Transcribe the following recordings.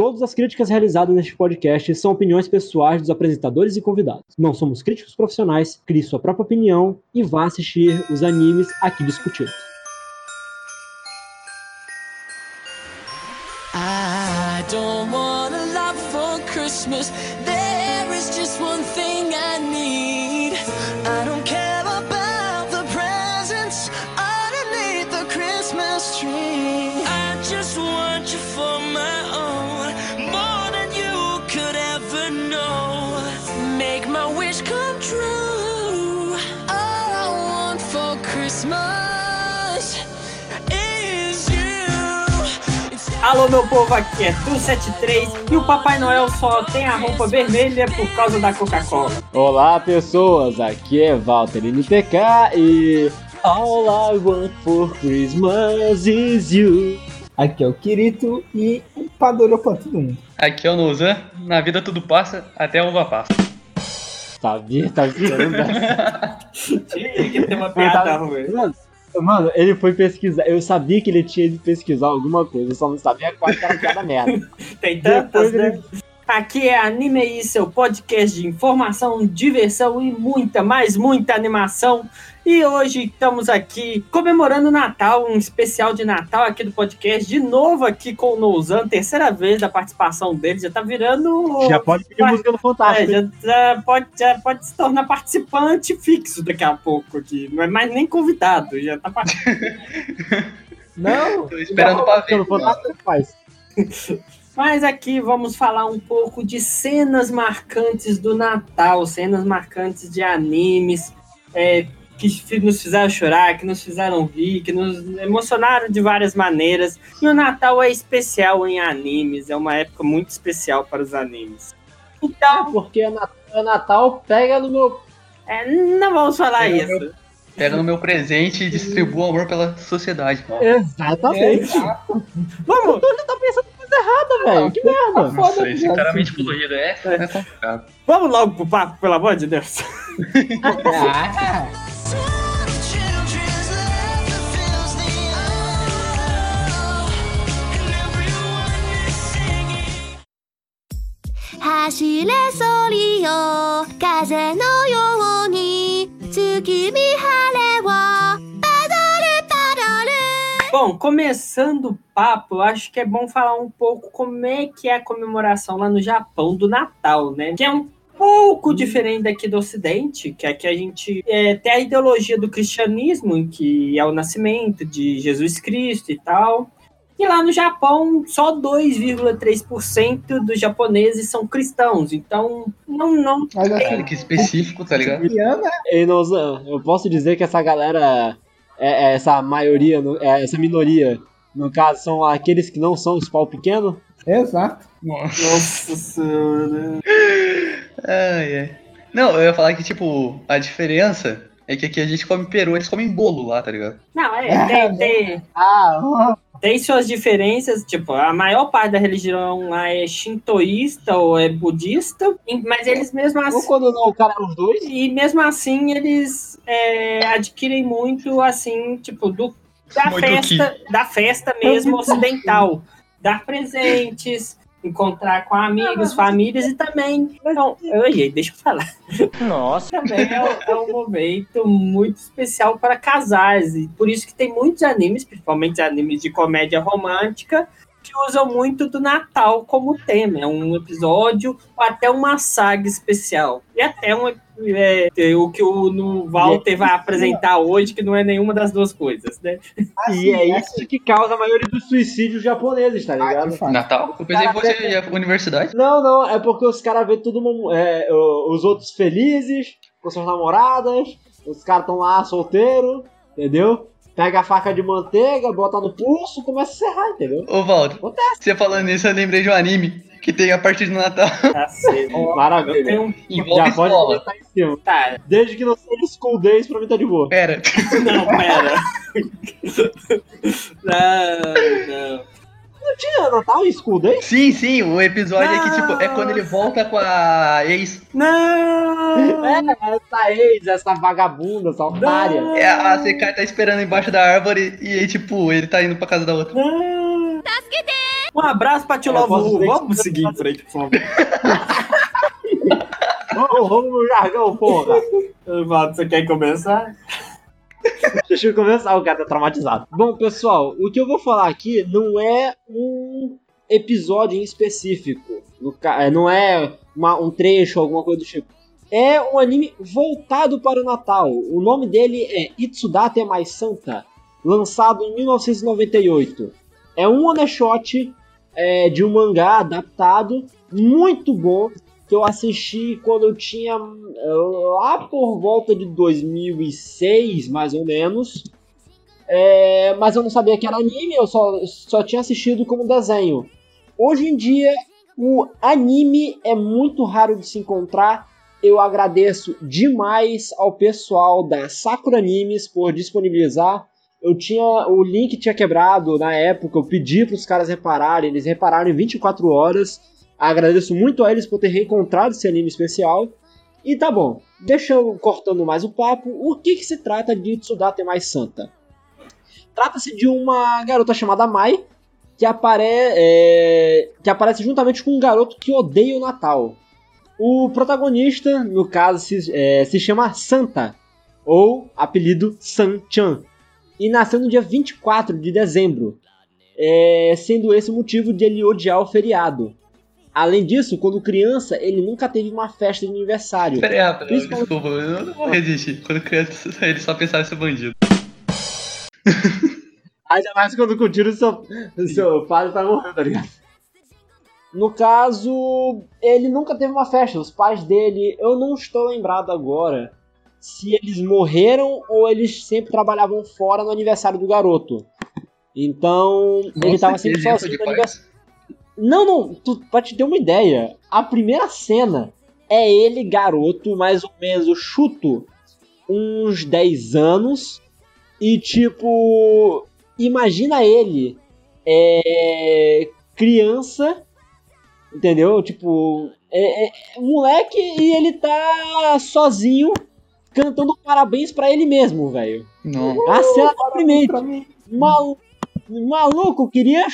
Todas as críticas realizadas neste podcast são opiniões pessoais dos apresentadores e convidados. Não somos críticos profissionais, crie sua própria opinião e vá assistir os animes aqui discutidos. Alô, meu povo, aqui é Tu73 e o Papai Noel só tem a roupa vermelha por causa da Coca-Cola. Olá, pessoas. Aqui é Walter NPK e All I want for Christmas is you. Aqui é o Kirito e um padolho pra todo mundo. Aqui é o Nozan, na vida tudo passa, até a uva passa. Sabia, tá esperando essa. Tinha que ter uma piada ruim. Mano, mano, ele foi pesquisar. Eu sabia que ele tinha ido pesquisar alguma coisa, eu só não sabia qual era cada merda. Tem tantas, Depois né? ele- Aqui é Anime aí, seu podcast de informação, diversão e muita, mais muita animação. E hoje estamos aqui comemorando o Natal, um especial de Natal aqui do podcast. De novo aqui com o Nouzan, terceira vez da participação dele. Já tá virando. Já pode pedir Vai. música no É, Fantástico. hein? já, já pode, já pode se tornar participante fixo daqui a pouco aqui. Não é mais nem convidado, já tá participando. Não, Tô esperando pra ver. Fantástico faz. Mas aqui vamos falar um pouco de cenas marcantes do Natal, cenas marcantes de animes, é, que nos fizeram chorar, que nos fizeram rir, que nos emocionaram de várias maneiras. E o Natal é especial em animes, é uma época muito especial para os animes. Então, Porque é Natal, é Natal, pega no meu. é, não vamos falar Pega isso. Pega no meu presente e distribua amor pela sociedade. Exatamente. Vamos, velho. Que merda. Nossa, esse cara mente poluído é, é complicado. vamos logo pro papo, pelo amor de Deus. Ah, laughter fills the air, and everyone is singing. Bom, começando o papo, eu acho que é bom falar um pouco como é que é a comemoração lá no Japão do Natal, né? Que é um pouco diferente daqui do Ocidente, que aqui a gente é, tem a ideologia do cristianismo, que é o nascimento de Jesus Cristo e tal. E lá no Japão, só 2,3% dos japoneses são cristãos. Então, não, não Cara, assim, que específico, tá ligado? eu posso dizer que essa galera, é, é essa maioria, é, essa minoria, no caso, são aqueles que não são os pau pequeno? exato. Nossa. Nossa senhora. Ai, ai. Não, eu ia falar que, tipo, a diferença é que aqui a gente come peru, eles comem bolo lá, tá ligado? Não, é, tem, tem, Ah, tem suas diferenças, tipo, a maior parte da religião lá é shintoísta ou é budista, mas eles mesmo ou assim, quando não, o cara é os dois? e mesmo assim eles é, adquirem muito assim, tipo, do, da Muito festa, da festa mesmo ocidental, dar presentes, encontrar com amigos, famílias e também, não, oi, deixa eu falar. Nossa. também é, um- é um momento muito especial para casais. E por isso que tem muitos animes, principalmente animes de comédia romântica, que usam muito do Natal como tema. É um episódio ou até uma saga especial. E até um, é, o que o no Walter vai apresentar hoje, que não é nenhuma das duas coisas, né? e é isso que causa a maioria dos suicídios japoneses, tá ligado? Ah, Natal? Eu pensei que fosse a universidade. Não, não, é porque os caras vêem todo mundo, é, os outros felizes, com suas namoradas, os caras tão lá solteiros, entendeu? Pega a faca de manteiga, bota no pulso, começa a serrar, entendeu? Ô, Valdo, Acontece. você falando nisso, eu lembrei de um anime que tem a partir do Natal. Eu Maravilha. tenho um. Envolve Já pode escola. botar em cima. Tá, Desde que não seja School Days, pra mim tá de boa. Pera, não, pera. Não, não. Tinha Natal e School Days? sim, sim, o episódio é que, tipo, é quando ele volta com a ex. Não! É, essa ex, essa vagabunda, essa otária. É, a CK tá esperando embaixo da árvore e tipo, ele tá indo pra casa da outra. Não! Um abraço pra Tio posso Lovo. Vamos seguir em frente, por favor. Vamos, vamos no jargão, porra. Valdo, você quer começar? Deixa eu começar, o cara tá traumatizado. Bom, pessoal, o que eu vou falar aqui não é um episódio em específico. É, Não é uma- um trecho, alguma coisa do tipo. É um anime voltado para o Natal. O nome dele é Itsudate Mais Santa, lançado em 1998. É um one shot é, de um mangá adaptado, muito bom, que eu assisti quando eu tinha é, lá por volta de 2006, mais ou menos. É, mas eu não sabia que era anime, eu só, só tinha assistido como desenho. Hoje em dia, o anime é muito raro de se encontrar. Eu agradeço demais ao pessoal da Sakura Animes por disponibilizar. Eu tinha o link tinha quebrado na época, eu pedi para os caras repararem, eles repararam em 24 horas. Agradeço muito a eles por ter reencontrado esse anime especial. E tá bom, deixa eu cortando mais o papo, o que, que se trata de Tsudate Mais Santa? Trata-se de uma garota chamada Mai, que, apare é, que aparece juntamente com um garoto que odeia o Natal. O protagonista, no caso, se, é, se chama Santa, ou apelido San-chan, e nasceu no dia 24 de dezembro, é, sendo esse o motivo de ele odiar o feriado. Além disso, quando criança, ele nunca teve uma festa de aniversário. Aí, rapidão, Principalmente- desculpa, eu não vou resistir. Quando criança, ele só pensava em ser bandido. Ainda mais quando com o tiro seu, seu padre tá morrendo, tá ligado? No caso, ele nunca teve uma festa. Os pais dele, eu não estou lembrado agora se eles morreram ou eles sempre trabalhavam fora no aniversário do garoto. Então, ele Nossa, tava que sempre sozinho no aniversário. Não, não, tu, pra te ter uma ideia, a primeira cena é ele, garoto, mais ou menos, chuto, uns 10 anos, e tipo, imagina ele, é, criança, entendeu? Tipo, é, é moleque e ele tá sozinho cantando parabéns pra ele mesmo, velho. Não. A cena deprimente. Pra mim, Malu... Maluco, queria.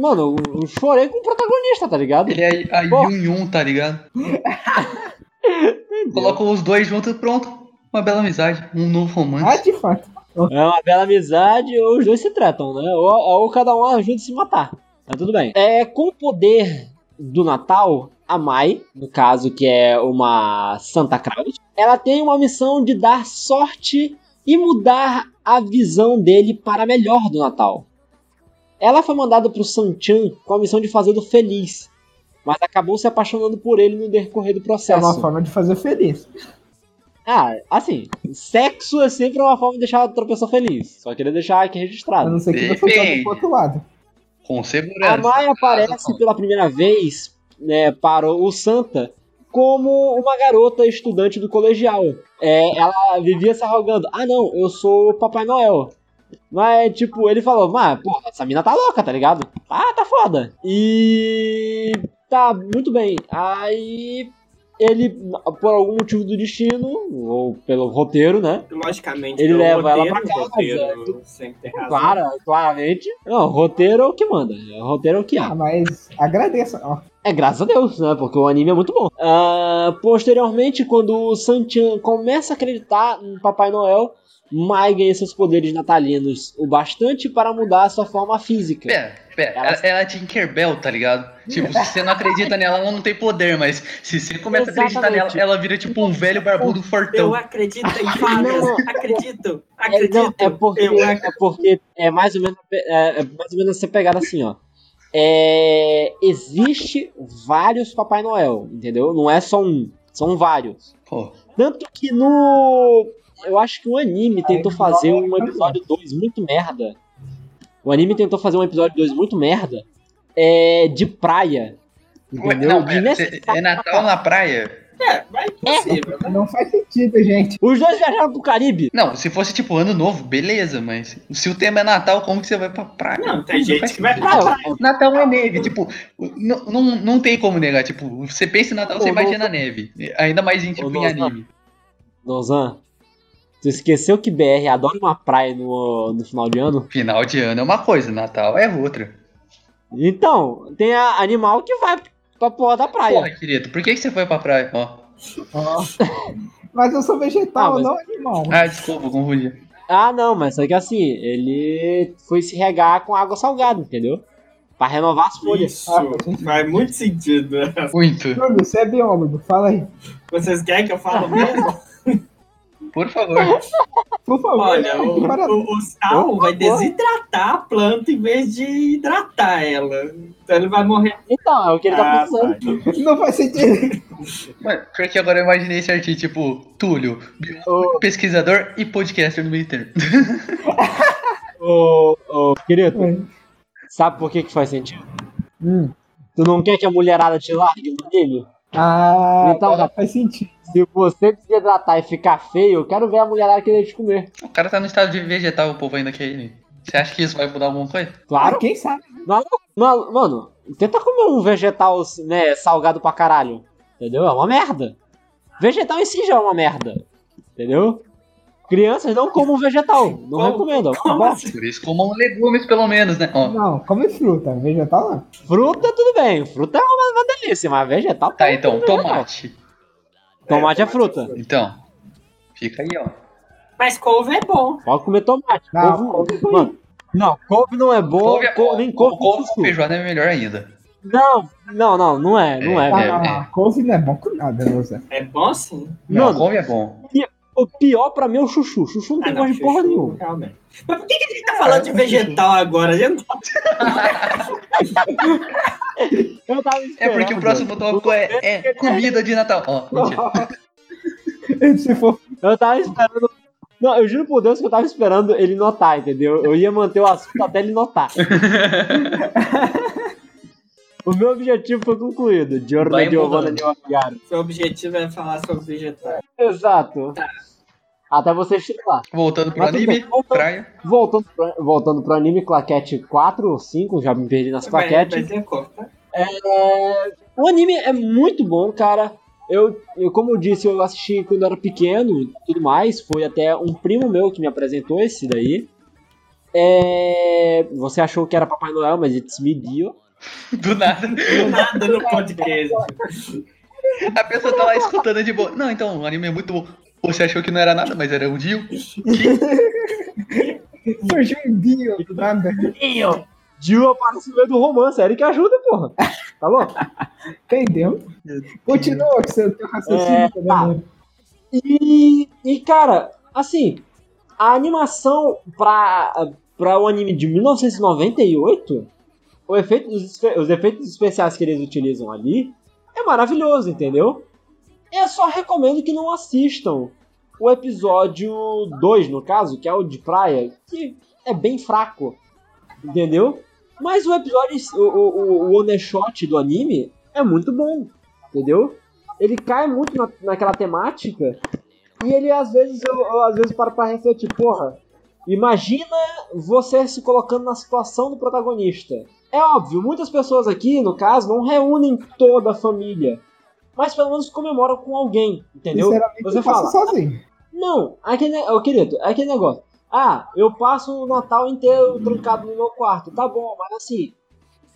Mano, eu chorei com o protagonista, tá ligado? Ele é a Pô. Yun Yun, tá ligado? Colocam os dois juntos e pronto. Uma bela amizade, um novo ah, romance. de fato. É uma bela amizade, ou os dois se tratam, né? Ou, ou cada um ajuda a se matar. Tá tudo bem. É, com o poder do Natal, a Mai, no caso que é uma Santa Claus, ela tem uma missão de dar sorte e mudar a visão dele para melhor do Natal. Ela foi mandada pro Sanchan com a missão de fazê-lo feliz, mas acabou se apaixonando por ele no decorrer do É processo. uma forma de fazer feliz. Ah, assim, sexo é sempre uma forma de deixar a outra pessoa feliz. Só queria deixar aqui A registrado. não ser que você jogue pro outro lado. Com A segurança. Mai aparece Caso- pela primeira vez né, para o Santa como uma garota estudante do colegial. É, ela vivia se arrogando. Ah, não, eu sou o Papai Noel. Mas, tipo, ele falou, mas, pô, essa mina tá louca, tá ligado? Ah, tá foda. E. Tá, muito bem. Aí. Ele, por algum motivo do destino, ou pelo roteiro, né? Logicamente, Ele pelo leva ela roteiro, pra casa, roteiro sempre tem razão. Claro, claramente. Não, roteiro é o que manda. O roteiro é o que há. Ah, mas agradeça. Ó, É, graças a Deus, né? Porque o anime é muito bom. Ah, posteriormente, quando o Sanchan começa a acreditar no Papai Noel, Mai ganha seus poderes natalinos o bastante para mudar a sua forma física. Pera, pera, Ela- ela, é Tinkerbell, tá ligado? Tipo, se você não acredita nela, ela não tem poder, mas se você começa a acreditar nela, Exatamente. ela vira tipo um velho barbudo fortão. Eu acredito em vagas, Não. acredito, É, acredito. não, é porque, eu é porque é mais ou menos, é, é mais ou menos essa pegada assim, ó. É, existe vários Papai Noel, entendeu? Não é só um, são vários. Pô, Tanto que no. Eu acho que o anime tentou fazer um episódio 2 muito merda. O anime tentou fazer um episódio 2 muito merda. É. De praia. Entendeu? não, cê- Desnecessário é Natal na praia? É, mas é possível. né? não faz sentido, gente. Os dois viajaram pro Caribe. Não, se fosse tipo ano novo, beleza, mas se o tema é Natal, como que você vai pra praia? Não, tem Não gente que vai pra praia. Natal é neve, tipo, não, não, não tem como negar, tipo, você pensa em Natal, você Ô, imagina neve. Ainda mais em, tipo, Ô, em anime. Nozan, tu esqueceu que BR adora uma praia no, no final de ano? Final de ano é uma coisa, Natal é outra. Então, tem a animal que vai pra porra da praia. Porra, querido, por que, que você foi pra praia? Ó. Ó. Mas eu sou vegetal, Ah, mas- não animal. Ah, desculpa, confundi. Ah, não, mas só que assim, ele foi se regar com água salgada, entendeu? Pra renovar as folhas. Isso Ah, faz muito sentido. Muito. Júlio, você é biólogo, fala aí. Vocês querem que eu fale mesmo? Por favor. Por favor. Olha, o, Para- o, o sal Por vai desidratar a planta em vez de hidratar ela. Então ele vai morrer. Então, é o que ele tá Ah, precisando. tá. Não faz sentido. Mano, porque agora eu imaginei esse artigo, tipo, Túlio, pesquisador e podcaster no meio termo. ô, ô, querido, sabe por que que faz sentido? Hum. Tu não quer que a mulherada te largue no anime? Ah, Então, agora faz sentido. Se você desidratar e ficar feio, eu quero ver a mulherada querer te comer. O cara tá no estado de vegetal, o povo ainda quer ele. Você acha que isso vai mudar alguma coisa? Claro. Quem sabe? Não, mano, tenta comer um vegetal, né, salgado pra caralho. Entendeu? É uma merda. Vegetal em si já é uma merda. Entendeu? Crianças não comam vegetal. Não Como- recomendo. é Como assim? Por isso comam legumes, pelo menos, né? Ó. Não, come fruta. Vegetal não. Fruta, tudo bem. Fruta é uma, uma delícia, mas vegetal Tá, então, comer vegetal. tomate. Tomate é fruta. Então, fica aí, ó. Mas couve é bom. Pode comer tomate. Não, couve, couve é bom. mano, não, couve não é boa. Couve é cou- bom. nem couve, couve com feijoada é melhor ainda. Não, não, não, não é, não é, É, velho. Ah, é. couve não é bom com nada, né, Zé? É bom sim. Não, Mano, couve é bom. O pior pra mim é o chuchu. Chuchu não Ah, tem não, gosto de porra nenhuma. Realmente. Mas por que, que a gente tá falando de vegetal agora? Gente não Eu tava É esperando. porque o próximo tópico é, é comida de Natal. Ó. Se for Eu tava esperando. Não, eu juro por Deus que eu tava esperando ele notar, entendeu? Eu ia manter o assunto até ele notar. o meu objetivo foi concluído. Giorno Vai Giovanna mudando. Neogaro. Seu objetivo é falar sobre vegetais. Exato. Até você estimular. Voltando pro Mas anime, voltando. praia. Voltando pro, voltando pro anime, claquete 4 ou 5, já me perdi nas claquetes. vai ser corta. É, o anime é muito bom, cara. Eu, eu, como eu disse, eu assisti quando eu era pequeno e tudo mais. Foi até um primo meu que me apresentou esse daí. É, você achou que era Papai Noel, mas it's me, Dio. Do nada. Do nada no podcast. A pessoa tá lá escutando de boa. Não, então, o anime é muito bom. Você achou que não era nada, mas era um Dio. surgiu um dia do nada. Dio aparece no meio do romance, é ele que ajuda, porra. Tá louco? Entendeu? Continua com seu teu raciocínio. É, também, tá. E, e cara, assim, a animação pra, pra o anime de 1998, o efeito, os, os efeitos especiais que eles utilizam ali é maravilhoso, entendeu? Eu só recomendo que não assistam o episódio 2, no caso, que é o de praia, que é bem fraco, entendeu? Mas o episódio, o, o, o- one shot do anime é muito bom, entendeu? Ele cai muito na, naquela temática e ele às vezes eu, eu, às vezes paro pra refletir, porra, imagina você se colocando na situação do protagonista. É óbvio, muitas pessoas aqui, no caso, não reúnem toda a família, mas pelo menos comemoram com alguém, entendeu? Sinceramente, Você eu fala, sozinho. não, aquele, ô querido, é aquele negócio. Ah, eu passo o Natal inteiro trancado no meu quarto. Tá bom, mas assim,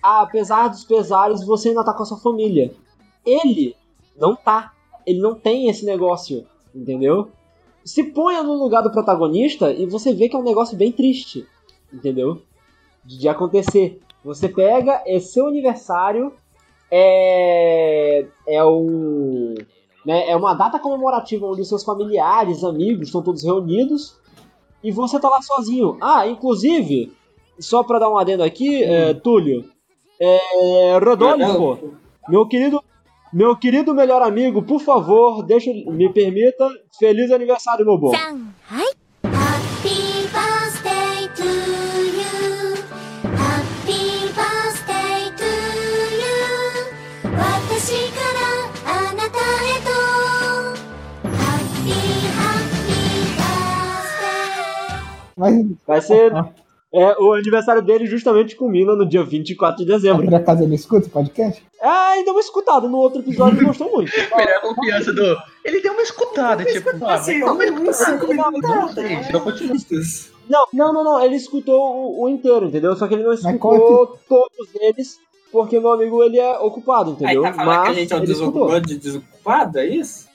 apesar dos pesares, você ainda tá com a sua família. Ele não tá. Ele não tem esse negócio, entendeu? Se ponha no lugar do protagonista e você vê que é um negócio bem triste, entendeu? De, de acontecer. Você pega, é seu aniversário, é. É o né, é uma data comemorativa onde os seus familiares, amigos estão todos reunidos e você tá lá sozinho. Ah, inclusive, só pra dar um adendo aqui, é, Túlio, é, Rodolfo, meu querido, meu querido melhor amigo, por favor, deixa, me permita, feliz aniversário, meu bom. Mas Vai ser, é, o aniversário dele justamente culmina no dia 24 de ah, dezembro. por acaso ele escuta o podcast? Ah, ainda uma escutada no outro episódio, ele gostou muito. Melhor confiança do. Ele deu uma escutada, tipo, ah, Assim, cinco minutos. Não não continua. Não, não, não, não. Ele escutou o, o inteiro, entendeu? Só que ele não qual é escutou todos eles, porque meu amigo ele é ocupado, Aí entendeu? tá falando que a Mas gente é um ele escutou. desocupado de desocupado, é isso?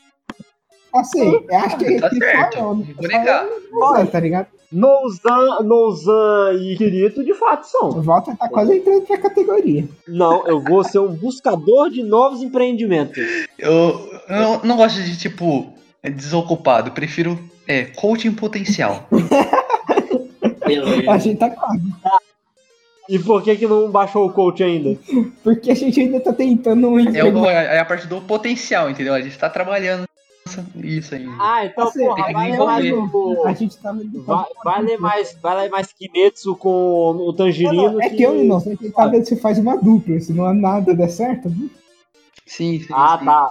Assim, eu acho que a gente Tá certo, só- não vou negar. só- tá ligado? Nouzan, Nouzan e Kirito de fato são. O Walter tá quase entrando pra categoria. Não, eu vou ser um buscador de novos empreendimentos. Eu, eu não, não gosto de, tipo, desocupado. Eu prefiro é, coaching potencial. A gente tá quase. E por que que não baixou o coach ainda? Porque a gente ainda tá tentando um É, o- é a parte do potencial, entendeu? A gente tá trabalhando isso aí. Ah, então, Assim, porra, que vai ler mais o... A gente tá. Vai, vai ler mais, vai ler mais Kimetsu com o Não, Tangerino. não, é que eu e nós vamos tentar ver se faz uma dupla. Se não nada der certo, Sim, sim. Ah, sim. tá.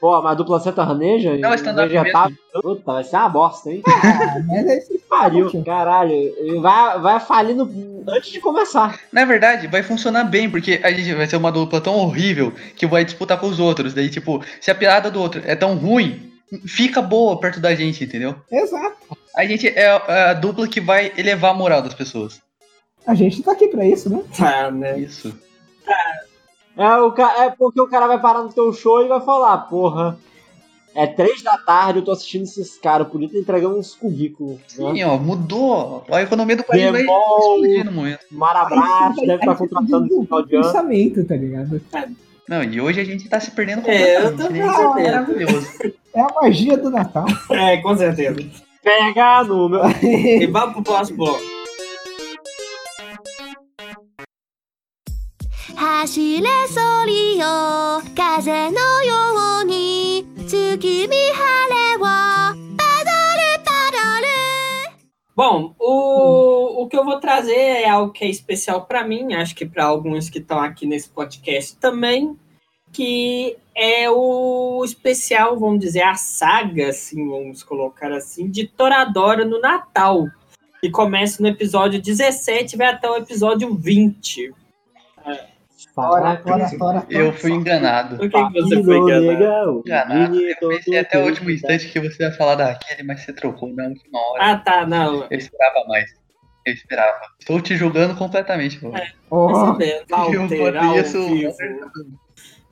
Pô, mas a dupla sertaneja? Não, stand-up vegetável. Puta, vai ser uma bosta, hein? ah, mas aí você Pariu, caralho. Vai, vai falir no... antes de começar. Na verdade, vai funcionar bem, porque a gente vai ser uma dupla tão horrível que vai disputar com os outros. Daí, tipo, se a piada do outro é tão ruim, fica boa perto da gente, entendeu? Exato. A gente é a, é a dupla que vai elevar a moral das pessoas. A gente tá aqui pra isso, né? Tá, né? Isso. É, o ca... é porque o cara vai parar no teu show e vai falar, porra. É três da tarde, eu tô assistindo esses caras, podia estar entregando uns currículos. Né? Sim, ó, mudou. A economia do país vai explodir no momento. Marabras deve estar contratando no final de ano. pensamento, tá ligado? Não, e hoje a gente tá se perdendo É, eu completamente. tô né? É maravilhoso. É a magia do Natal. É, com certeza. Pega no meu. E vamos pro próximo bloco. 走れソリよ風のように月見晴れをパドルパドル Bom, o, o que eu vou trazer é algo que é especial para mim, acho que para alguns que estão aqui nesse podcast também, que é o especial, vamos dizer, a saga, assim, vamos colocar assim, de Toradora no Natal, que começa no episódio 17 e vai até o episódio 20. Tora, tora, tora. Eu fui enganado. Por que, que você foi enganado? legal. Enganado. Eu pensei até o último instante que você ia falar daquele, mas você trocou na última hora. Ah, tá, não. Eu esperava mais. Eu esperava. Estou te julgando completamente, pô. Oh, Percebendo. Eu botei isso- vivo.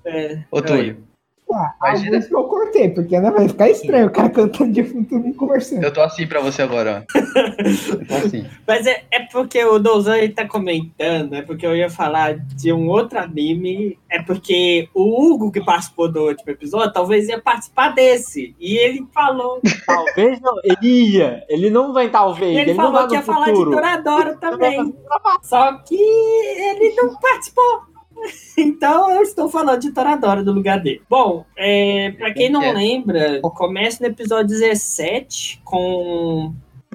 É, Ô, Túlio, ah, Imagina- que eu cortei, porque né, vai ficar estranho o cara cantando de fundo mundo conversando. eu tô assim pra você agora, ó. Eu tô assim. Mas é, é porque o Douzan ele tá comentando, é porque eu ia falar de um outro anime, é porque o Hugo que participou do último episódio talvez ia participar desse. E ele falou, Talvez não, ele ia. Ele não vem talvez, ele, ele, não falou vai que ia no falar de futuro. Toradora também. Só que ele não participou. Então eu estou falando de Toradora no lugar dele. Bom, é, para quem não É. lembra, começa no episódio 17 com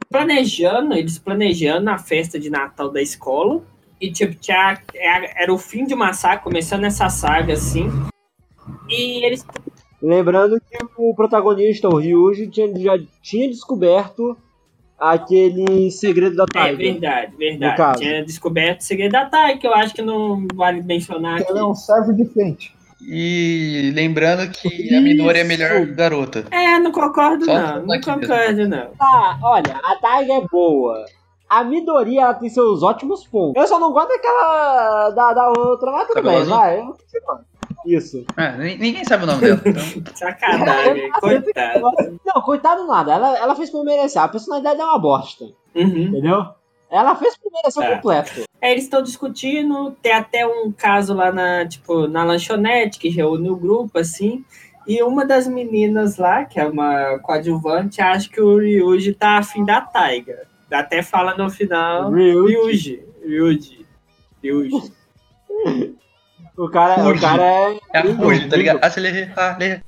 planejando, eles planejando a festa de Natal da escola. E tipo, tinha, era o fim de uma saga, começando essa saga assim. E eles Lembrando que o protagonista, o Ryuji, tinha, já tinha descoberto aquele segredo da É Taiga. verdade, No verdade. caso. Tinha descoberto o segredo da Tai, que eu acho que não vale mencionar aqui. Ela é um servo de frente. E lembrando que a Midori é a melhor garota. É, não concordo Só não, não aqui mesmo. concordo não. Tá, olha, a Taiga é boa. A Midori, ela tem seus ótimos pontos. Eu só não gosto daquela da, da outra, mas tudo Cabelo bem, azul? vai. eu- Isso. Ah, ni- ninguém sabe o nome dela. Então, Sacanagem, coitado. Não, coitado nada. Ela, ela fez por merecer. A personalidade é uma bosta. Uhum. Entendeu? Ela fez por merecer Tá. completo. É, eles estão discutindo, tem até um caso lá na, tipo, na lanchonete que reúne o grupo, assim. E uma das meninas lá, que é uma coadjuvante, acha que o Ryuji tá afim da Taiga. Até fala no final. Ryuji. Ryuji. Ryuji. Ryuji. O cara, o cara é. é a lindo, Fuji, tá ligado? lindo. Acelerei, acelerei.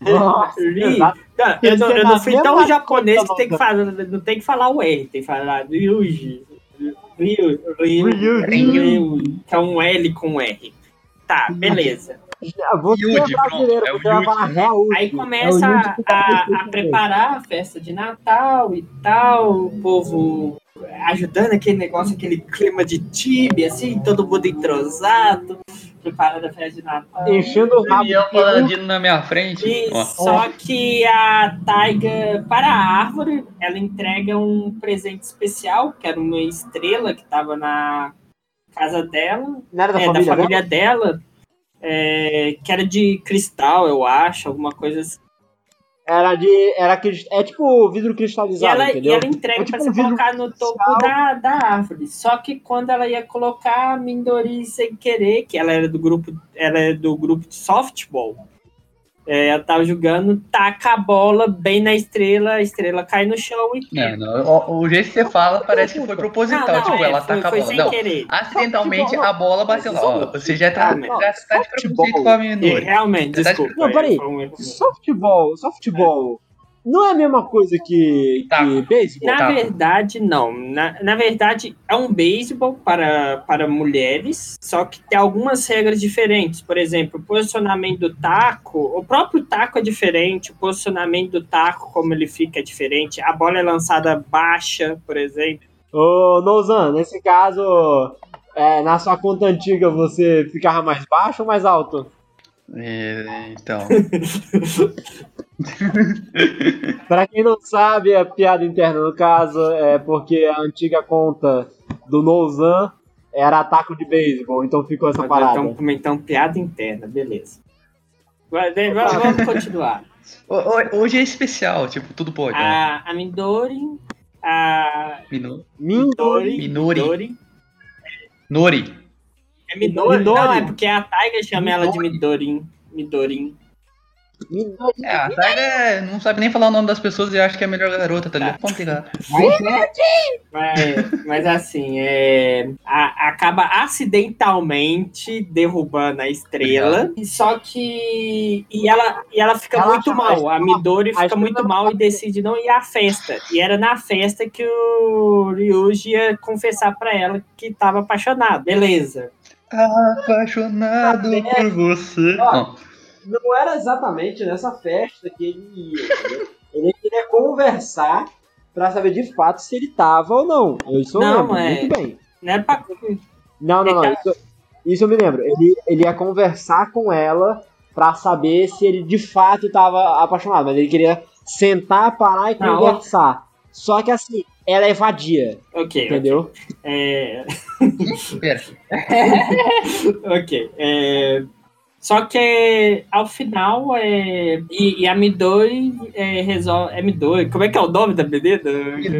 Nossa, Ri. exato. Não, eu, não, eu não fui tão japonês que tem que falar, não tem que falar o R, tem que falar Ryuji. Ryu, Ryu, Ryu. Ryu, que é um L com R. Tá, beleza. Você Yuji, é brasileiro, pronto, é o você vai Yuji. falar real. Aí começa É tá a, pensando a preparar a festa de Natal e tal, o povo ajudando aquele negócio, aquele clima de time, assim, todo mundo entrosado, preparando a festa de Natal. Enchendo o rabo peru. Paladino na minha frente. E só que a Taiga, para a árvore, ela entrega um presente especial, que era uma estrela que estava na casa dela, Não era da é, família, da dela? família dela, é, que era de cristal, eu acho, alguma coisa assim. Era de. Era. É tipo vidro E cristalizado, ela, e entendeu? ela entrega É tipo pra você colocar no topo da, da árvore. Só que quando ela ia colocar a Mindori sem querer, que ela era do grupo, ela é do grupo de softball, é, ela tava jogando, taca a bola bem na estrela, a estrela cai no chão e Não, não. O, o jeito que você fala parece que foi proposital. Não, não, tipo, é, ela foi, taca a foi bola. sem Não. querer. Acidentalmente Futebol, a bola bateu lá. Ó, você já tá, Ah, já não. tá de preconceito com a E, Minori. realmente, Você tá desculpa. Não, peraí. Softball, softball. Não é a mesma coisa que, Tá. que beisebol? Na Tá. verdade, não. Na, na verdade, é um beisebol para, para mulheres, só que tem algumas regras diferentes. Por exemplo, o posicionamento do taco, o próprio taco é diferente, o posicionamento do taco, como ele fica, é diferente. A bola é lançada baixa, por exemplo. Ô, Nozan, nesse caso, é, na sua conta antiga você ficava mais baixo ou mais alto? É, então. Pra quem não sabe, a piada interna no caso é porque a antiga conta do Nozan era taco de beisebol, então ficou essa parada. Então, então, piada interna, beleza. Vai- Vamos continuar. Ho- ho- Hoje é especial, tipo, tudo pode. né? A, a Mindori, a Mino- Mindori. Minori. Midori. Nori. É Midori? Midori. Não, é porque a Taiga chama ela de Midorin. Midorin. É, a Taiga não sabe nem falar o nome das pessoas e acha que é a melhor garota, tá ligado? Vamos pegar. Mas, mas assim, é, a- acaba acidentalmente derrubando a estrela. Só que. E ela, e ela fica Ela muito mal. A Midori fica muito mal e decide não ir à festa. E era na festa que o Ryuji ia confessar pra ela que tava apaixonado. Beleza. Apaixonado por você. Não, Não era exatamente nessa festa que ele ia. entendeu? Ele queria conversar pra saber de fato se ele tava ou não. Isso eu Não, lembro é- muito bem. Não é pra. Não, não, não. Ele Isso, isso eu me lembro. Ele, ele ia conversar com ela pra saber se ele de fato tava apaixonado. Mas ele queria sentar, parar e Não, conversar. Só que assim, ela é vadia, Ok. entendeu? É, pera. ok. é, só que ao final é, e, e a Midori é, resolve. É Midori. Como é que é o nome da menina?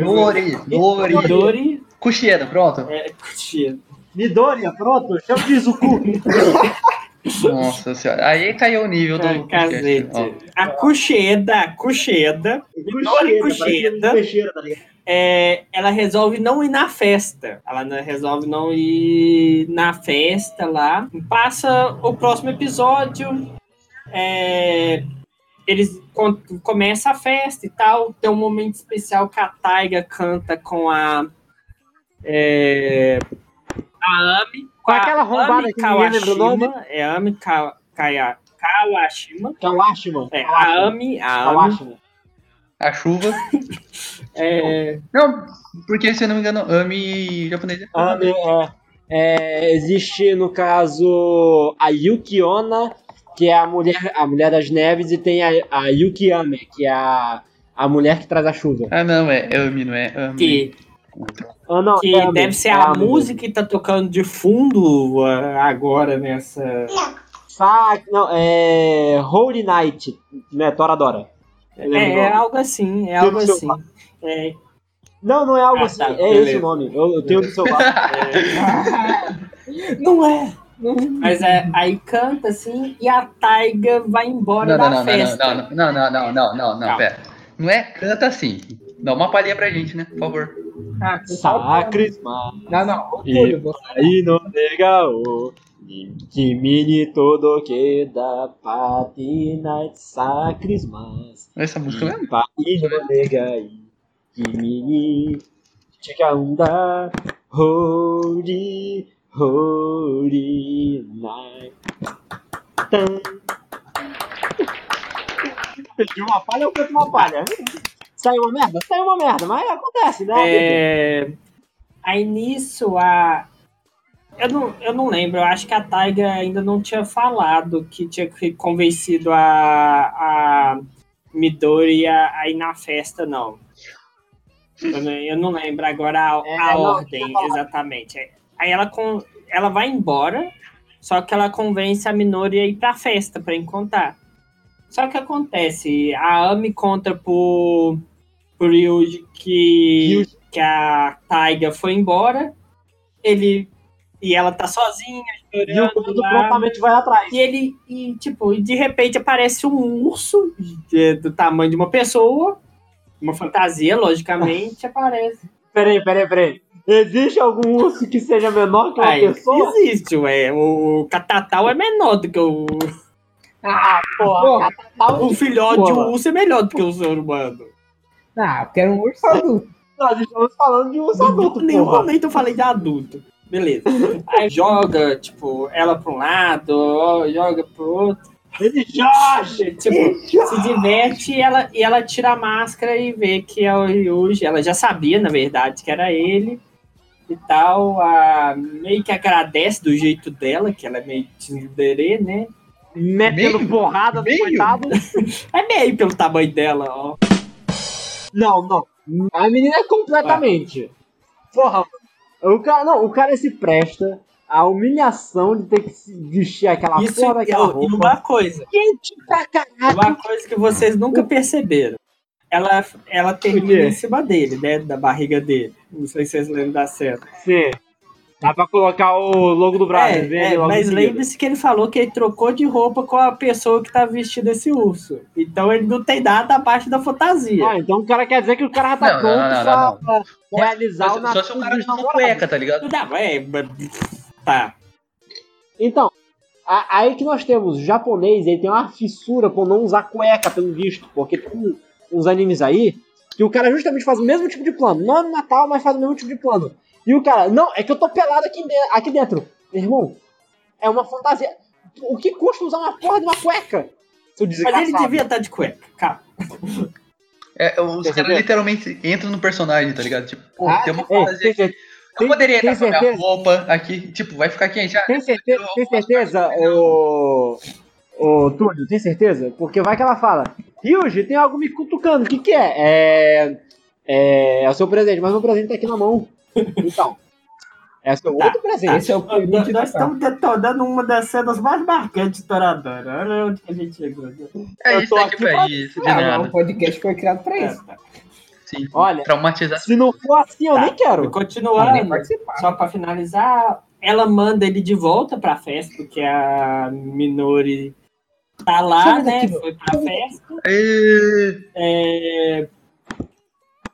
Nori. Nori. Midori. Cuxiena, pronto. É, Kushida. Midoriya, pronto, chama de Izuku. Nossa senhora. Aí caiu o nível do. Ah. Cacete. A Kushida, a Kushida, Midori Kushida, Peixeira, tá é, ela resolve não ir na festa. Ela resolve não ir na festa lá. Passa o próximo episódio. é, eles começa a festa e tal. Tem um momento especial que a Taiga canta com a. é, a Ami. Com aquela arrombada Ami que ninguém lembra o nome. Kawashima. É Ami Ka- Kaya- Kawashima. Kawashima. É, a Ami. A Ami. Kawashima. A chuva. É, Não, porque se eu não me engano, Ami japonês. Ame, é, é, existe, no caso, a Yukiona, que é a mulher, a mulher das neves, e tem a, a Yukiame, que é a, a mulher que traz a chuva. Ah, não, é Ami, não é Ami. que Ah, não, que é deve ser é a Ame. música que tá tocando de fundo ah, agora nessa. Sa- não, é Holy Night, né, Toradora. É, o é algo assim, é algo seu assim. É, Não, não é algo Ah, assim, tá, é beleza. esse o nome, eu, eu tenho do celular. Não é. mas é, aí canta assim e a Taiga vai embora Não, da não, não, não, festa. não, não, não, não, não, não, não, Calma. pera. Não é canta assim. Dá uma palhinha pra gente, né? Por favor. Ah, Sacrisma. Não, não. Orgulho, você. Aí é. não nega o. mini todo que da patina de sacrismas. Essa música é mesmo? Patina nega aí. mini, Chega um da Holy. Holy night. Tan. Perdi uma palha ou canto uma palha? Saiu uma merda? Saiu uma merda, mas acontece, né? É... Aí nisso a. Eu não, eu não lembro, eu acho que a Taiga ainda não tinha falado que tinha convencido a, a Midori a, a ir na festa, não. Eu não, eu não lembro agora a, É, a não, ordem exatamente. Aí ela, com, ela vai embora, só que ela convence a Minori a ir pra festa pra encontrar. Só que acontece, a Ami conta pro, Ryuji que, que a Taiga foi embora, ele e ela tá sozinha, E o chorando mundo lá. prontamente vai atrás. E ele, e, tipo, e de repente aparece um urso de- do tamanho de uma pessoa, uma fantasia, logicamente, aparece. Peraí, peraí, peraí. Existe algum urso que seja menor que uma Aí, pessoa? existe, ué. O catatal é menor do que o. Ah, porra. Porra. Catatau- O filhote de um urso é melhor do que o ser humano. Ah, eu quero um urso adulto. Nós estamos falando de urso adulto, Em nenhum porra. momento eu falei de adulto. Beleza. Aí joga, tipo, ela pra um lado, joga pro outro. Ele Jorge! Tipo, se diverte e ela, e ela tira a máscara e vê que é o Ryuji. Ela já sabia, na verdade, que era ele e tal. A, meio que agradece do jeito dela, que ela é meio tsundere, né? Metendo Meio? porrada no Meio? coitado. É meio pelo tamanho dela, ó. Não, não. A menina é completamente. Porra, mano. O cara, não, o cara se presta à humilhação de ter que se vestir aquela Isso porra e, daquela e roupa. uma coisa. Quente pra caralho. Uma coisa que vocês nunca perceberam. Ela, ela termina em cima dele, né? Da barriga dele. Não sei se vocês lembram da cena. Sim. Dá pra colocar o logo do Brasil. É, é, mas lembre-se que ele falou que ele trocou de roupa com a pessoa que tá vestindo esse urso. Então ele não tem nada abaixo da fantasia. Ah, então o cara quer dizer que o cara tá Não, pronto não, não, pra, realizar Só, o só se o cara tá cueca, tá ligado? Não, é, mas- tá. Então, a- aí que nós temos o japonês, ele tem uma fissura por não usar cueca, pelo visto, porque tem uns animes aí que o cara justamente faz o mesmo tipo de plano. Não é no Natal, mas faz o mesmo tipo de plano. E o cara, não, é que eu tô pelado aqui, de- aqui dentro. Meu irmão, é uma fantasia. O que custa usar uma porra de uma cueca? Seu Mas ele devia estar de cueca, calma. É, os caras literalmente entram no personagem, tá ligado? Tipo, pô, Ah, tem uma Ei, fantasia tem, cer- Eu tem- poderia tem estar com a minha roupa aqui, tipo, vai ficar quente. Ah, tem certeza, tem certeza, ô. Ô, Túlio, tem certeza? Porque vai que ela fala, Ryuji, tem algo me cutucando, o que que é? É. É, é o seu presente, mas meu presente tá aqui na mão. Então. É o seu Tá, outro presente. Esse é o presente Nós estamos detonando uma das cenas mais marcantes de Toradora. Olha onde que a gente chegou. é eu isso aqui pra isso, de Ah, nada. o podcast foi criado pra isso. É, tá. Sim, Olha, traumatizar. Se não for assim, eu Tá. nem quero. Não, nem Continuando, só pra finalizar, ela manda ele de volta pra festa, porque a Minori tá lá, né? Foi pra festa. É,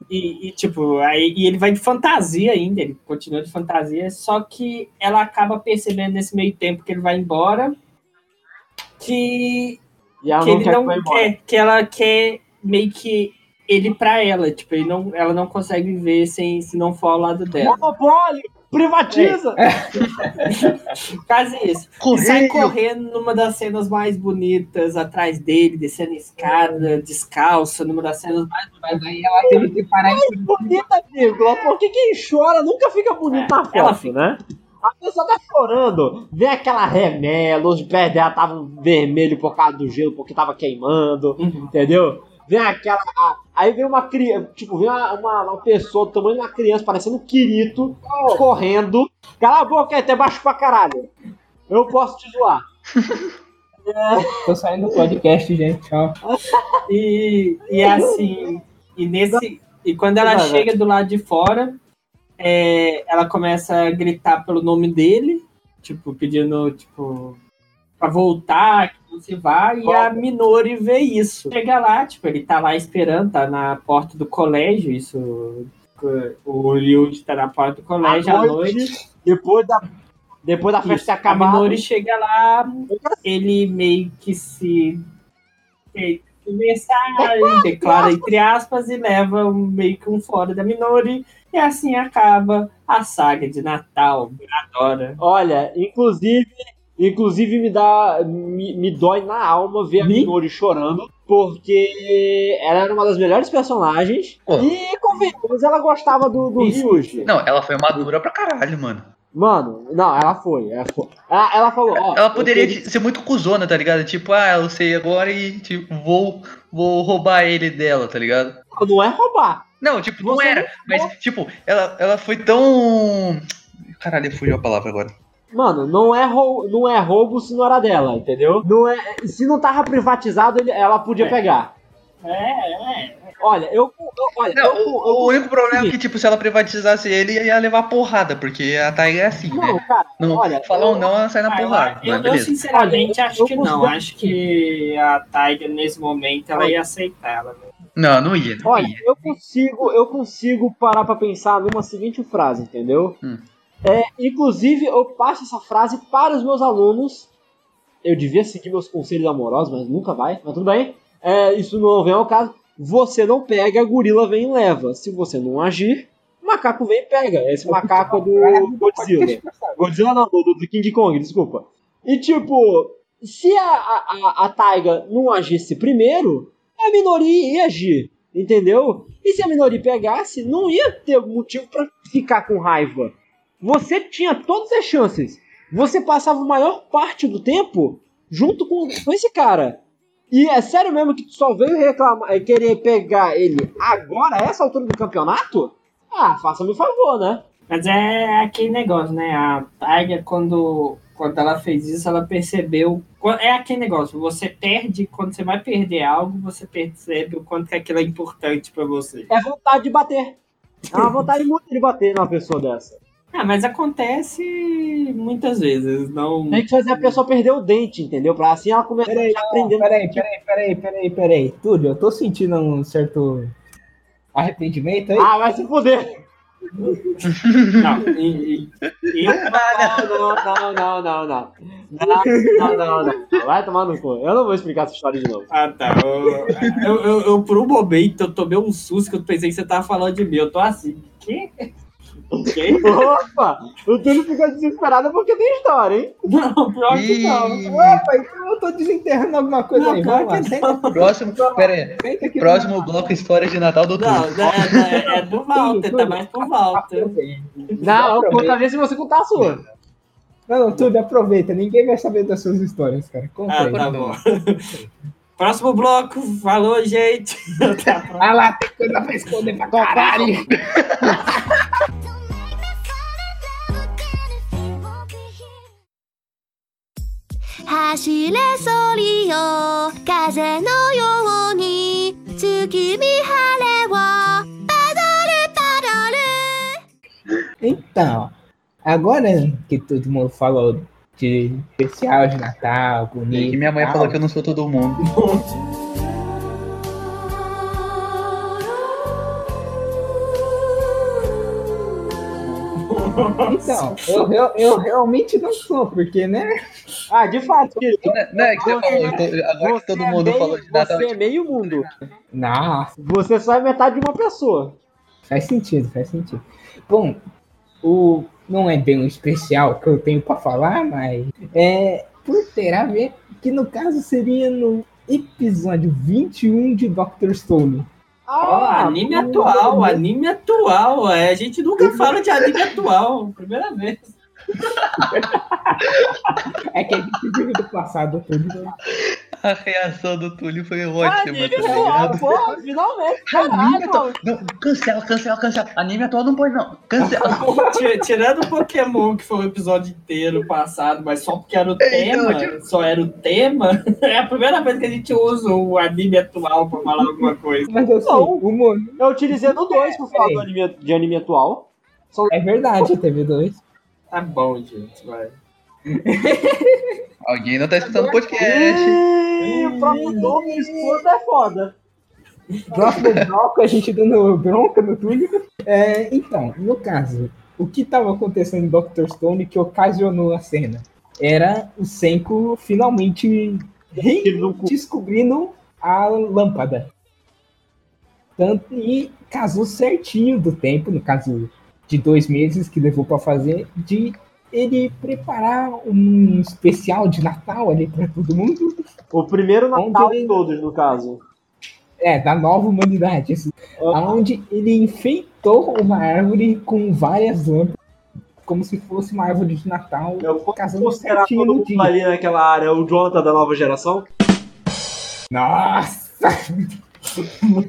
E, e, tipo, aí, e ele vai de fantasia ainda, ele continua de fantasia, só que ela acaba percebendo nesse meio tempo que ele vai embora que, E ela que não ele quer que não embora. quer, que ela quer meio que ele pra ela, tipo, ele não, ela não consegue viver sem, se não for ao lado dela. Monopólio! Privatiza! Quase isso. E sai Correio. correndo numa das cenas mais bonitas atrás dele, descendo escada, descalça, numa das cenas mais Mas aí ela teve que parar de Bonita, vírgula. Porque quem chora nunca fica bonito na ela foto, né? A pessoa tá chorando, vem aquela remela, os pés dela estavam vermelhos por causa do gelo, porque tava queimando, Uhum. entendeu? Vem aquela. a- Aí vem uma criança, tipo, vem uma, uma, uma pessoa do tamanho de uma criança, parecendo um Kirito, correndo. Cala a boca, é até baixo pra caralho. Eu posso te zoar. Tô saindo do podcast, gente. Tchau. E, e assim, e nesse. E quando ela chega do lado de fora, é, ela começa a gritar pelo nome dele, tipo, pedindo, tipo, pra voltar, se vá, e a Minori vê isso. Chega lá, tipo, ele tá lá esperando, tá na porta do colégio, isso. O Ryuji tá na porta do colégio à noite. Depois da, depois da festa ter A. Minori chega lá, ele meio que se começar, declara entre aspas e leva um- meio que um fora da Minori. E assim acaba a saga de Natal. Adora. Olha, inclusive, Inclusive me dá. Me, me dói na alma ver a Me? Minori chorando. Porque ela era uma das melhores personagens. Pô. E convenhamos, ela gostava do, do Isso. Ryuji. Não, ela foi madura pra caralho, mano. Mano, não, ela foi. Ela, foi. ela, ela falou, ó. Ela poderia queria- ser muito cuzona, tá ligado? Tipo, ah, eu sei agora e tipo, vou, vou roubar ele dela, tá ligado? Não é roubar. Não, tipo, não Você era. Mas, tipo, ela, ela foi tão. Caralho, fugiu a palavra agora. Mano, não é, rou não é roubo se não era dela, entendeu? Não é, se não tava privatizado, ela podia É. pegar. É, é. Olha, eu. eu- olha, Não, eu, o, o único problema é que, tipo, se ela privatizasse ele, ia levar porrada, porque a Taiga é assim, Não, né? cara, Não, olha, falar eu- ou não, ela sai na Ah, eu, porrada. eu- eu, beleza. sinceramente Olha, acho eu que não. Acho que a Tiger, nesse momento, ela ia aceitar. Ela não- Não, não ia, não Olha, ia. eu consigo, eu consigo parar pra pensar numa seguinte frase, entendeu? Hum. É, inclusive, eu passo essa frase para os meus alunos. Eu devia seguir meus conselhos amorosos, mas nunca vai. Mas tudo bem. É, isso não vem ao caso. Você não pega, gorila vem e leva. Se você não agir, macaco vem e pega. Esse macaco é do Godzilla. Godzilla não, do, do King Kong, desculpa. E tipo, se a, a, a, a Taiga não agisse primeiro, a Minori ia agir, entendeu? E se a Minori pegasse, não ia ter motivo pra ficar com raiva. Você tinha todas as chances. Você passava a maior parte do tempo junto com, com esse cara. E é sério mesmo que tu só veio reclamar e querer pegar ele agora, a essa altura do campeonato? Ah, faça-me um favor, né? Mas é aquele negócio, né? A Tiger, quando, quando ela fez isso, ela percebeu. É aquele negócio, você perde, quando você vai perder algo, você percebe o quanto que aquilo é importante pra você. É vontade de bater. É uma vontade muito de bater numa pessoa dessa. Ah, mas acontece muitas vezes, não. Tem que fazer a pessoa perder o dente, entendeu? Pra assim ela começar Peraí, a aprender. Peraí, peraí, peraí, peraí, peraí. Túlio, eu tô sentindo um certo arrependimento aí. Ah, vai se fuder. Não, e, e- e- Não, não, não, não, não. Não, não, não, não. Vai tomar no cu. Eu não vou explicar essa história de novo. Ah, tá. Eu, eu, eu, eu, por um momento, eu tomei um susto que eu pensei que você tava falando de mim. Eu tô assim, que? Que? Opa! O Túlio ficou desesperado porque tem história, hein? Não, pior que não. Opa, então eu tô desenterrando alguma coisa Não, aí. Vamos lá, Próximo, pera aí. Próximo bloco, história de Natal do Túlio. não, é, é, é do Walter, tá mais pro Walter. Não, eu conto a ver se você contar a sua. Não, não, Túlio, aproveita. Ninguém vai saber das suas histórias, cara. Conta Ah, aí. tá bom. Próximo bloco, falou, gente. Até a próxima. Ah lá, tem coisa pra esconder pra caralho. 走れソリよ風のように月見晴れをパドルパドル Então, agora que todo mundo falou de especial de Natal, E bonito. que minha mãe tal, falou que eu não sou todo mundo. Então, eu, eu, eu realmente não sou, porque, né? Ah, de fato, querido. Né, né, que você falou, então, agora que todo é mundo meio, falou de Natal. Você é meio mundo. Nossa, Você só é metade de uma pessoa. faz sentido, faz sentido. Bom, o não é bem um especial que eu tenho pra falar, mas é por ter a ver que no caso seria no episódio 21 de Doctor Stone. Ó, anime atual, anime atual. É, a gente nunca fala de anime atual. Primeira vez. É que a gente vive do passado tudo. A reação do Túlio foi ótima, Anime tá atual, pô, finalmente. Anime atual. Caralho. Não, cancela, cancela, cancela. Anime atual não pode, não. Cancela. Ti- Tirando o Pokémon, que foi o episódio inteiro passado, mas só porque era o tema, então, só era o tema, é a primeira vez que a gente usa o anime atual pra falar alguma coisa. Mas eu o mundo. Eu utilizei no 2 por falar do anime, de anime atual. É verdade, teve dois. Tá bom, gente, vai. Alguém não tá escutando o podcast. E o próprio nome escuta é foda. Próximo bloco, a gente dando bronca no Túlio. É, então, no caso, o que estava acontecendo em Doctor Stone que ocasionou a cena? Era o Senko finalmente descobrindo a lâmpada. Tanto, e casou certinho do tempo, no caso de dois meses que levou para fazer, de ele preparar um especial de Natal ali pra todo mundo. O primeiro Natal de ele- todos, no caso. É, da nova humanidade. Assim, onde ele enfeitou uma árvore com várias lâmpadas, como se fosse uma árvore de Natal, Eu posso considerar todo mundo dia. ali naquela área o Jonathan da nova geração? Nossa!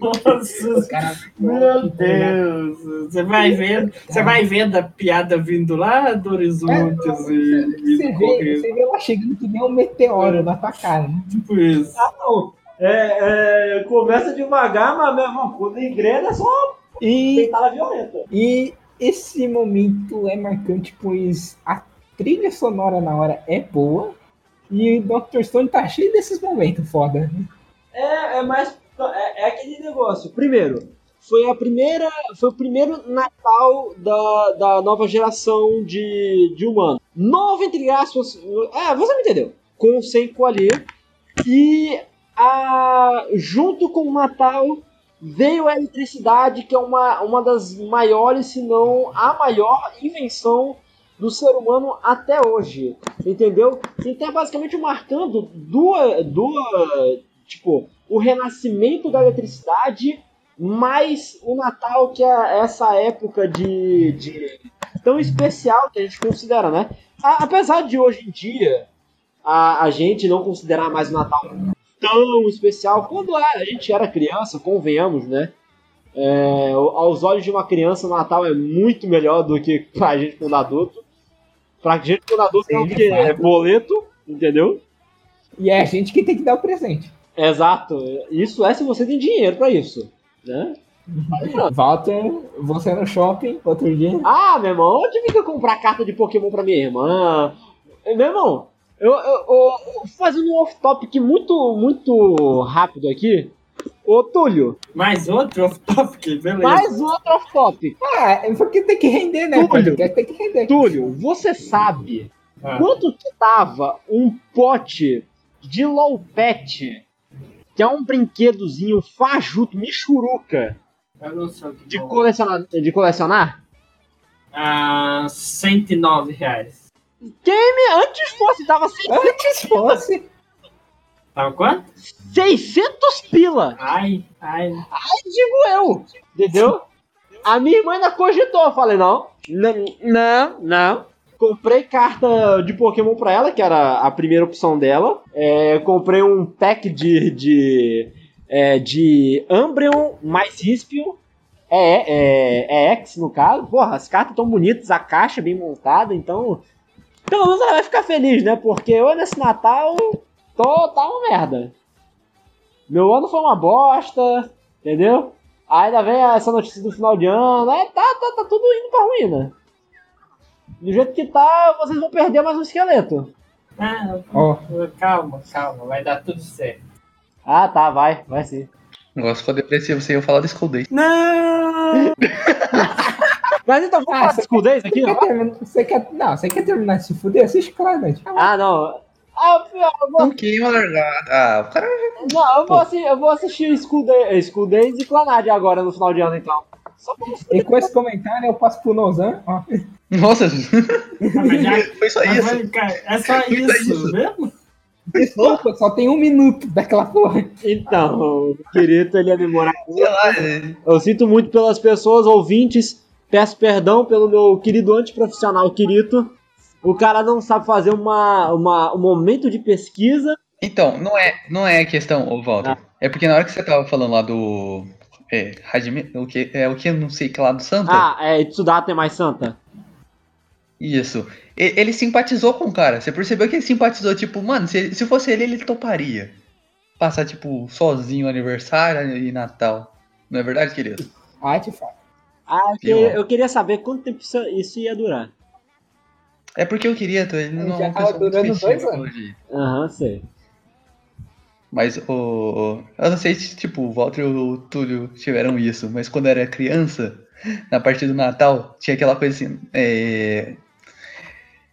Nossa, cara, meu Deus. Você vai vendo, você vai vendo a piada vindo lá do horizonte, assim, Você vê, você vê ela chegando que nem um meteoro na tua cara. né? tipo isso. Ah, não. É, é, começa devagar, mas mesmo quando engrena é só E, peitada violenta. e esse momento é marcante, pois a trilha sonora na hora é boa. E o Dr. Stone tá cheio desses momentos foda. É, é mais. É, é aquele negócio. Primeiro, foi a primeira. Foi o primeiro Natal da, da nova geração de, de humanos. Novo, entre aspas. É, você me entendeu. Com o Senko ali. E a, junto com o Natal veio a eletricidade, que é uma, uma das maiores, se não a maior invenção do ser humano até hoje. Entendeu? Então é basicamente marcando duas, duas tipo, o renascimento da eletricidade, mais o Natal, que é essa época de, de tão especial que a gente considera, né? A- apesar de hoje em dia a, a gente não considerar mais o Natal tão especial, quando a a gente era criança, convenhamos, né? É, aos olhos de uma criança, o Natal é muito melhor do que pra gente quando adulto. Pra gente quando adulto é o Sim, fato. É boleto, entendeu? E é a gente que tem que dar o presente. Exato. Isso é se você tem dinheiro pra isso. Né? Walter, você no shopping outro dia. Ah, meu irmão, eu tive que comprar carta de Pokémon pra minha irmã. Meu irmão, eu, eu, eu- fazendo um off-topic muito, muito rápido aqui. Ô, Túlio, Mais outro off-topic, beleza. mais outro off-topic. Ah, é porque tem que render, né? Túlio. Tem que render. Túlio, você sabe Ah. quanto que tava um pote de low pet, que é um brinquedozinho fajuto, michuruca, Eu não sei o que de colecionar? De colecionar? Ah, 109 reais. Antes fosse, tava sem Antes fosse. Tava quanto? 600 pila. Ai, ai. digo eu, entendeu? A minha irmã ainda cogitou, eu falei, não, não, não, não. Comprei carta de Pokémon pra ela, que era a primeira opção dela. É, comprei um pack de, de, é, de Umbreon mais Rispion. É, é, é X no caso. Porra, as cartas tão bonitas, a caixa bem montada, então. Pelo menos ela vai ficar feliz, né? Porque eu nesse Natal tô, tá uma merda. Meu ano foi uma bosta, entendeu? Ainda vem essa notícia do final de ano, é, tá, tá, tá tudo indo pra ruína. Do jeito que tá, vocês vão perder mais um esqueleto. Ah, Ó, calma, calma, vai dar tudo certo. Ah, tá, vai, vai sim. O negócio ficou depressivo, você ia falar do Skull Day. Não! Mas então, vamos Ah, falar de Skull Days aqui, quer, terminar, você quer, não, você quer terminar de se fuder? Assiste Clannad. Ah, não. Ah, eu, vou, Não queima largada. Ah, o cara. não, eu vou, assi- eu vou assistir Skull, Day, Skull Days e Clannad agora no final de ano, então. Só pra E com esse comentário eu passo pro Nozan. Ó. Nossa, Ah, mas já- foi só isso. cara, é só Foi isso, isso. mesmo? Desculpa, só tem um minuto daquela porra. Então, o querido, ele ia demorar Sei lá, é- Eu sinto muito pelas pessoas ouvintes. Peço perdão pelo meu querido antiprofissional Quirito. O cara não sabe fazer uma, uma, um momento de pesquisa. Então, não é, não é questão, ô Walter. É porque na hora que você tava falando lá do. É, Hajime, o que? É o que? Não sei que lá do Santa? Ah, é Tsudata é mais santa. Isso. E- Ele simpatizou com o cara. Você percebeu que ele simpatizou, tipo, mano, se, se fosse ele, ele toparia. Passar, tipo, sozinho aniversário e Natal. Não é verdade, querido? Ah, te falo. Ah, eu, queria, eu queria saber quanto tempo isso, isso ia durar. É porque eu queria, tô, ele não é Já uma tava pessoa muito durando dois anos. Aham, sei. Mas o, Eu não sei se, tipo, o Walter e o Túlio tiveram isso, mas quando era criança, na parte do Natal, tinha aquela coisa assim. é,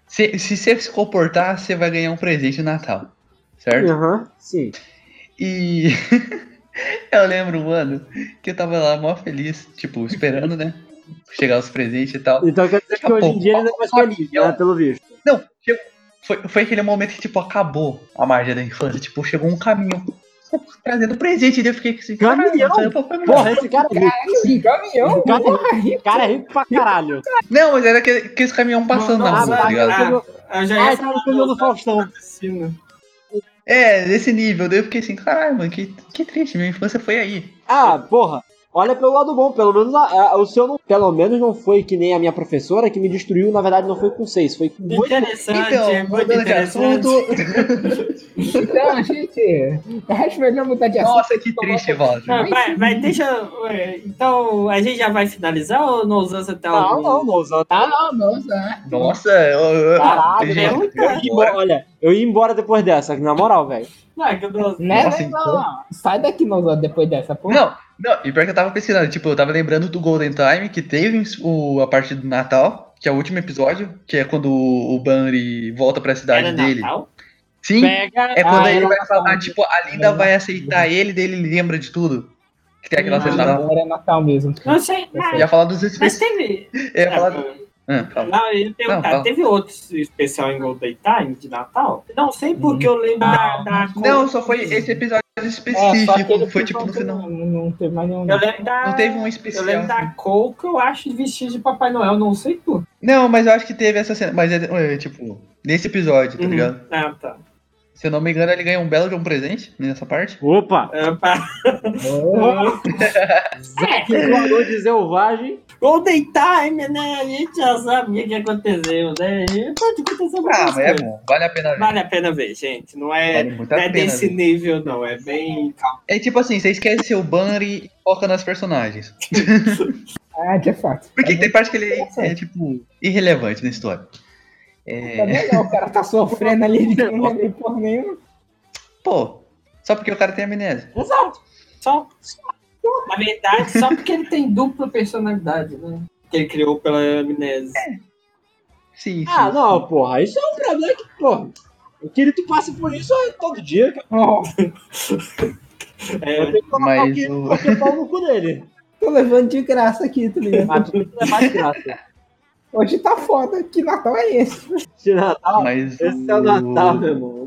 Se, se você se comportar, você vai ganhar um presente no Natal. Certo? Aham, sim. E eu lembro, mano, que eu tava lá mó feliz, tipo, esperando, né? chegar os presentes e tal. Então quer dizer que hoje em dia ele não é mais feliz, né? Pelo visto. Não, chegou- foi, foi aquele momento que, tipo, acabou a magia da infância. Tipo, chegou um caminhão trazendo presente. E eu fiquei assim, Caminhão? caralho. Porra, esse cara é rico. Caminhão, Cara, porra, Esse cara é rico pra caralho. Não, mas era aquele, aqueles caminhão passando Não, na não, rua, vai, tá ligado? Ah, Eu já Ah, ia esse cara falar pegou no Faustão. Piscina. É, nesse nível. Daí eu fiquei assim, caralho, mano, que, que triste. Minha infância foi aí. Ah, porra. Olha pelo lado bom, pelo menos a- a- o seu não, pelo menos não foi que nem a minha professora que me destruiu, na verdade não foi com seis, foi com muito Interessante, Então, muito interessante. assunto. Então, gente, acho melhor mudar de assunto. Nossa, que triste, Walter. Ah, vai, vai, deixa. Então, a gente já vai finalizar ou não usamos até Não, algum? não, não usando. Ah, não, não, não. Nossa, eu, Caralho, gente, Eu ia embora, olha, eu ia embora depois dessa, na moral, velho. Não, é que eu não- Né, Nossa, não, então. não, não. Sai daqui, não, depois dessa, porra. Não, não, e pior que eu tava pesquisando, tipo, eu tava lembrando do Golden Time, que teve o, a parte do Natal, que é o último episódio, que é quando o Bunny volta pra cidade Era dele. Natal? Sim, Pega. é quando Ah, ele era vai Natal. falar, tipo, a Linda vai aceitar ele, daí ele lembra de tudo. Que tem aquela Não, cena. Agora é Natal mesmo. Não sei, mas, ia falar dos mas especiais. teve. Eu ia falar do... Ah, fala. Não, eu ia perguntar, teve outros especial em Golden Time de Natal? Não sei porque eu lembro da, da. Não, só foi esse episódio É, específico. aquele foi tipo no final. Não, não teve mais nenhum. Eu lembro da. Não teve um Eu especial. lembro da que eu acho de vestido de Papai Noel, não sei tu. Não, mas eu acho que teve essa cena. Mas é, é, tipo, nesse episódio, tá ligado? Ah, tá. Se eu não me engano, ele ganha um belo de um presente nessa parte. Opa! É, pá. Zaque voador de selvagem. Golden Time, né? A gente já sabe o que aconteceu, né? Pode acontecer Ah, mas é bom, vale a pena ver. Vale a pena ver, gente. Não é, Vale não é desse ver. nível, não. É bem. É tipo assim, você esquece seu banner e foca nas personagens. Ah, de fato. Porque tem parte que ele é, tipo, irrelevante na história. Tá É... legal, o cara tá sofrendo ali de não lembra porra nenhuma. Pô, só porque o cara tem amnésia. Exato. Só. Na verdade, só porque ele tem dupla personalidade, né? Que ele criou pela amnésia. Sim, sim. Ah, não, porra. Isso é um problema que, porra. Eu queria que tu passe por isso todo dia. Oh, É, Eu tenho que colocar Mas aqui o- o pau no cu dele. tô levando de graça aqui, tá ligado? Ah, tu tem que levar de graça. Hoje tá foda, que Natal é esse? De Natal. Mas Esse é o Natal, meu irmão.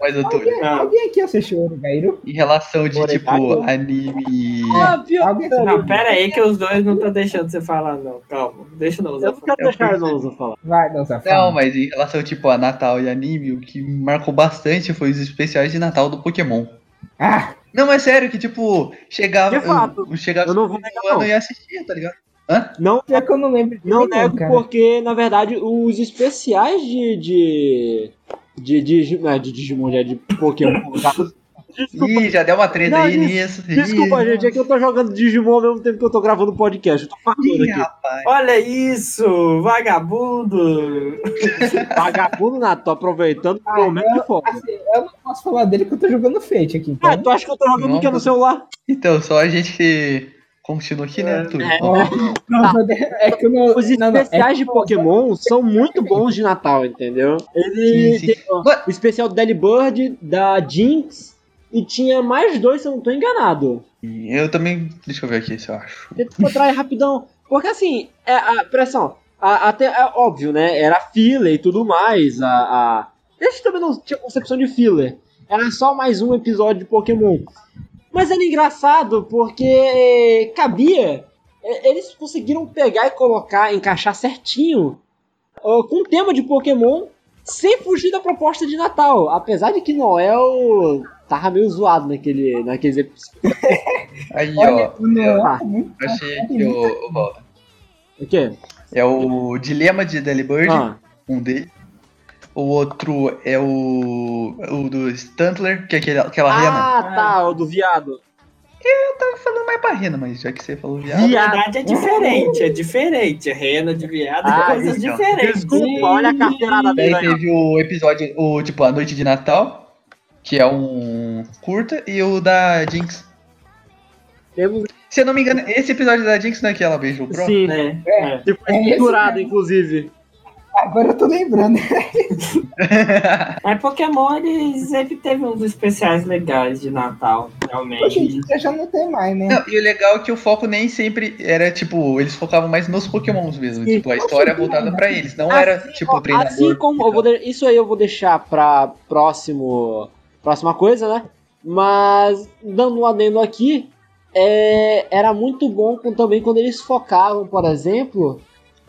Eu Mas, Alguém, alguém aqui assistiu o Gairo? em relação de, tipo, anime... Ah, pior. Alguém Não, pera aí que os dois não estão deixando você falar, não. Calma. Deixa não Eu usar. não quero deixar não usar falar. Vai, não, Zé, Não, fala. mas em relação, tipo, a Natal e anime, o que me marcou bastante foi os especiais de Natal do Pokémon. Ah, Não, é sério, que, tipo, chegava... De fato. Eu, chegava Eu não vou negar, não. e assistia, tá ligado? Hã? Não, é que eu não lembro de não nego cara. porque, na verdade, os especiais de. de. De, de, não é de Digimon, é de Pokémon. tá? Desculpa, Ih, já deu uma treta aí des- nisso. desculpa, Ih, gente, é que eu tô jogando Digimon ao mesmo tempo que eu tô gravando o podcast. Eu tô Ih, aqui. rapaz. Olha isso, vagabundo. Vagabundo nada, tô aproveitando o Ah, momento de foco. Assim, eu não posso falar dele que eu tô jogando Fate aqui, então. Ah, tu acha que eu tô jogando o que no celular? Então, só a gente continua aqui, né, Túlio? Ó, não, mas é que não. Os não, não, é especiais de Pokémon são muito bons de Natal, entendeu? Ele Sim, sim. tem ó, o especial do Delibird, da Jinx, e tinha mais dois, se eu não tô enganado. Eu também. Deixa eu ver aqui se eu acho. Tenta encontrar aí rapidão. Porque assim, é, a pressão. A, até é óbvio, né? Era filler e tudo mais. A, a... Esse também não tinha concepção de filler. Era só mais um episódio de Pokémon. Mas era engraçado porque cabia. é, Eles conseguiram pegar e colocar, encaixar certinho com o tema de Pokémon sem fugir da proposta de Natal. Apesar de que Noel tava meio zoado naquele, naqueles episódios. Aí, Olha, ó. o Noel Ah. tá muito. Achei aqui o, o Walter. O quê? É o Dilema de Delibird, Ah, um dele. O outro é o. o do Stuntler, que é aquele, aquela rena. ah tá, o do viado. Tava falando mais pra rena, mas já que você falou viado. Verdade é diferente, é diferente. Rena de viado Ah, é coisas então. diferentes. Desculpa, olha a carteirada dele aí. teve o episódio, o tipo, a noite de Natal, que é um curta, e o da Jinx. Temos Se eu não me engano, esse episódio da Jinx não é que ela beija o Pro? sim, É, É. é. que foi É esse censurado, mesmo. inclusive. Agora eu tô lembrando. Mas Pokémon, ele sempre teve uns especiais legais de Natal, Hoje em realmente. dia já não tem mais, né? Não, e o legal é que o foco nem sempre era, tipo, eles focavam mais nos pokémons mesmo. Tipo, a história é voltada pra eles. Não era, tipo, treinador. Assim como eu vou de- isso aí eu vou deixar pra próximo, próxima coisa, né? Mas dando um adendo aqui, é, era muito bom também quando eles focavam, por exemplo,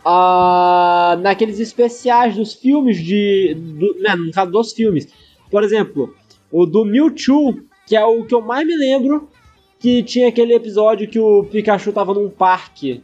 ah, naqueles especiais dos filmes de, do, né, no caso dos filmes. Por exemplo, o do Mewtwo, que é o que eu mais me lembro, que tinha aquele episódio que o Pikachu tava num parque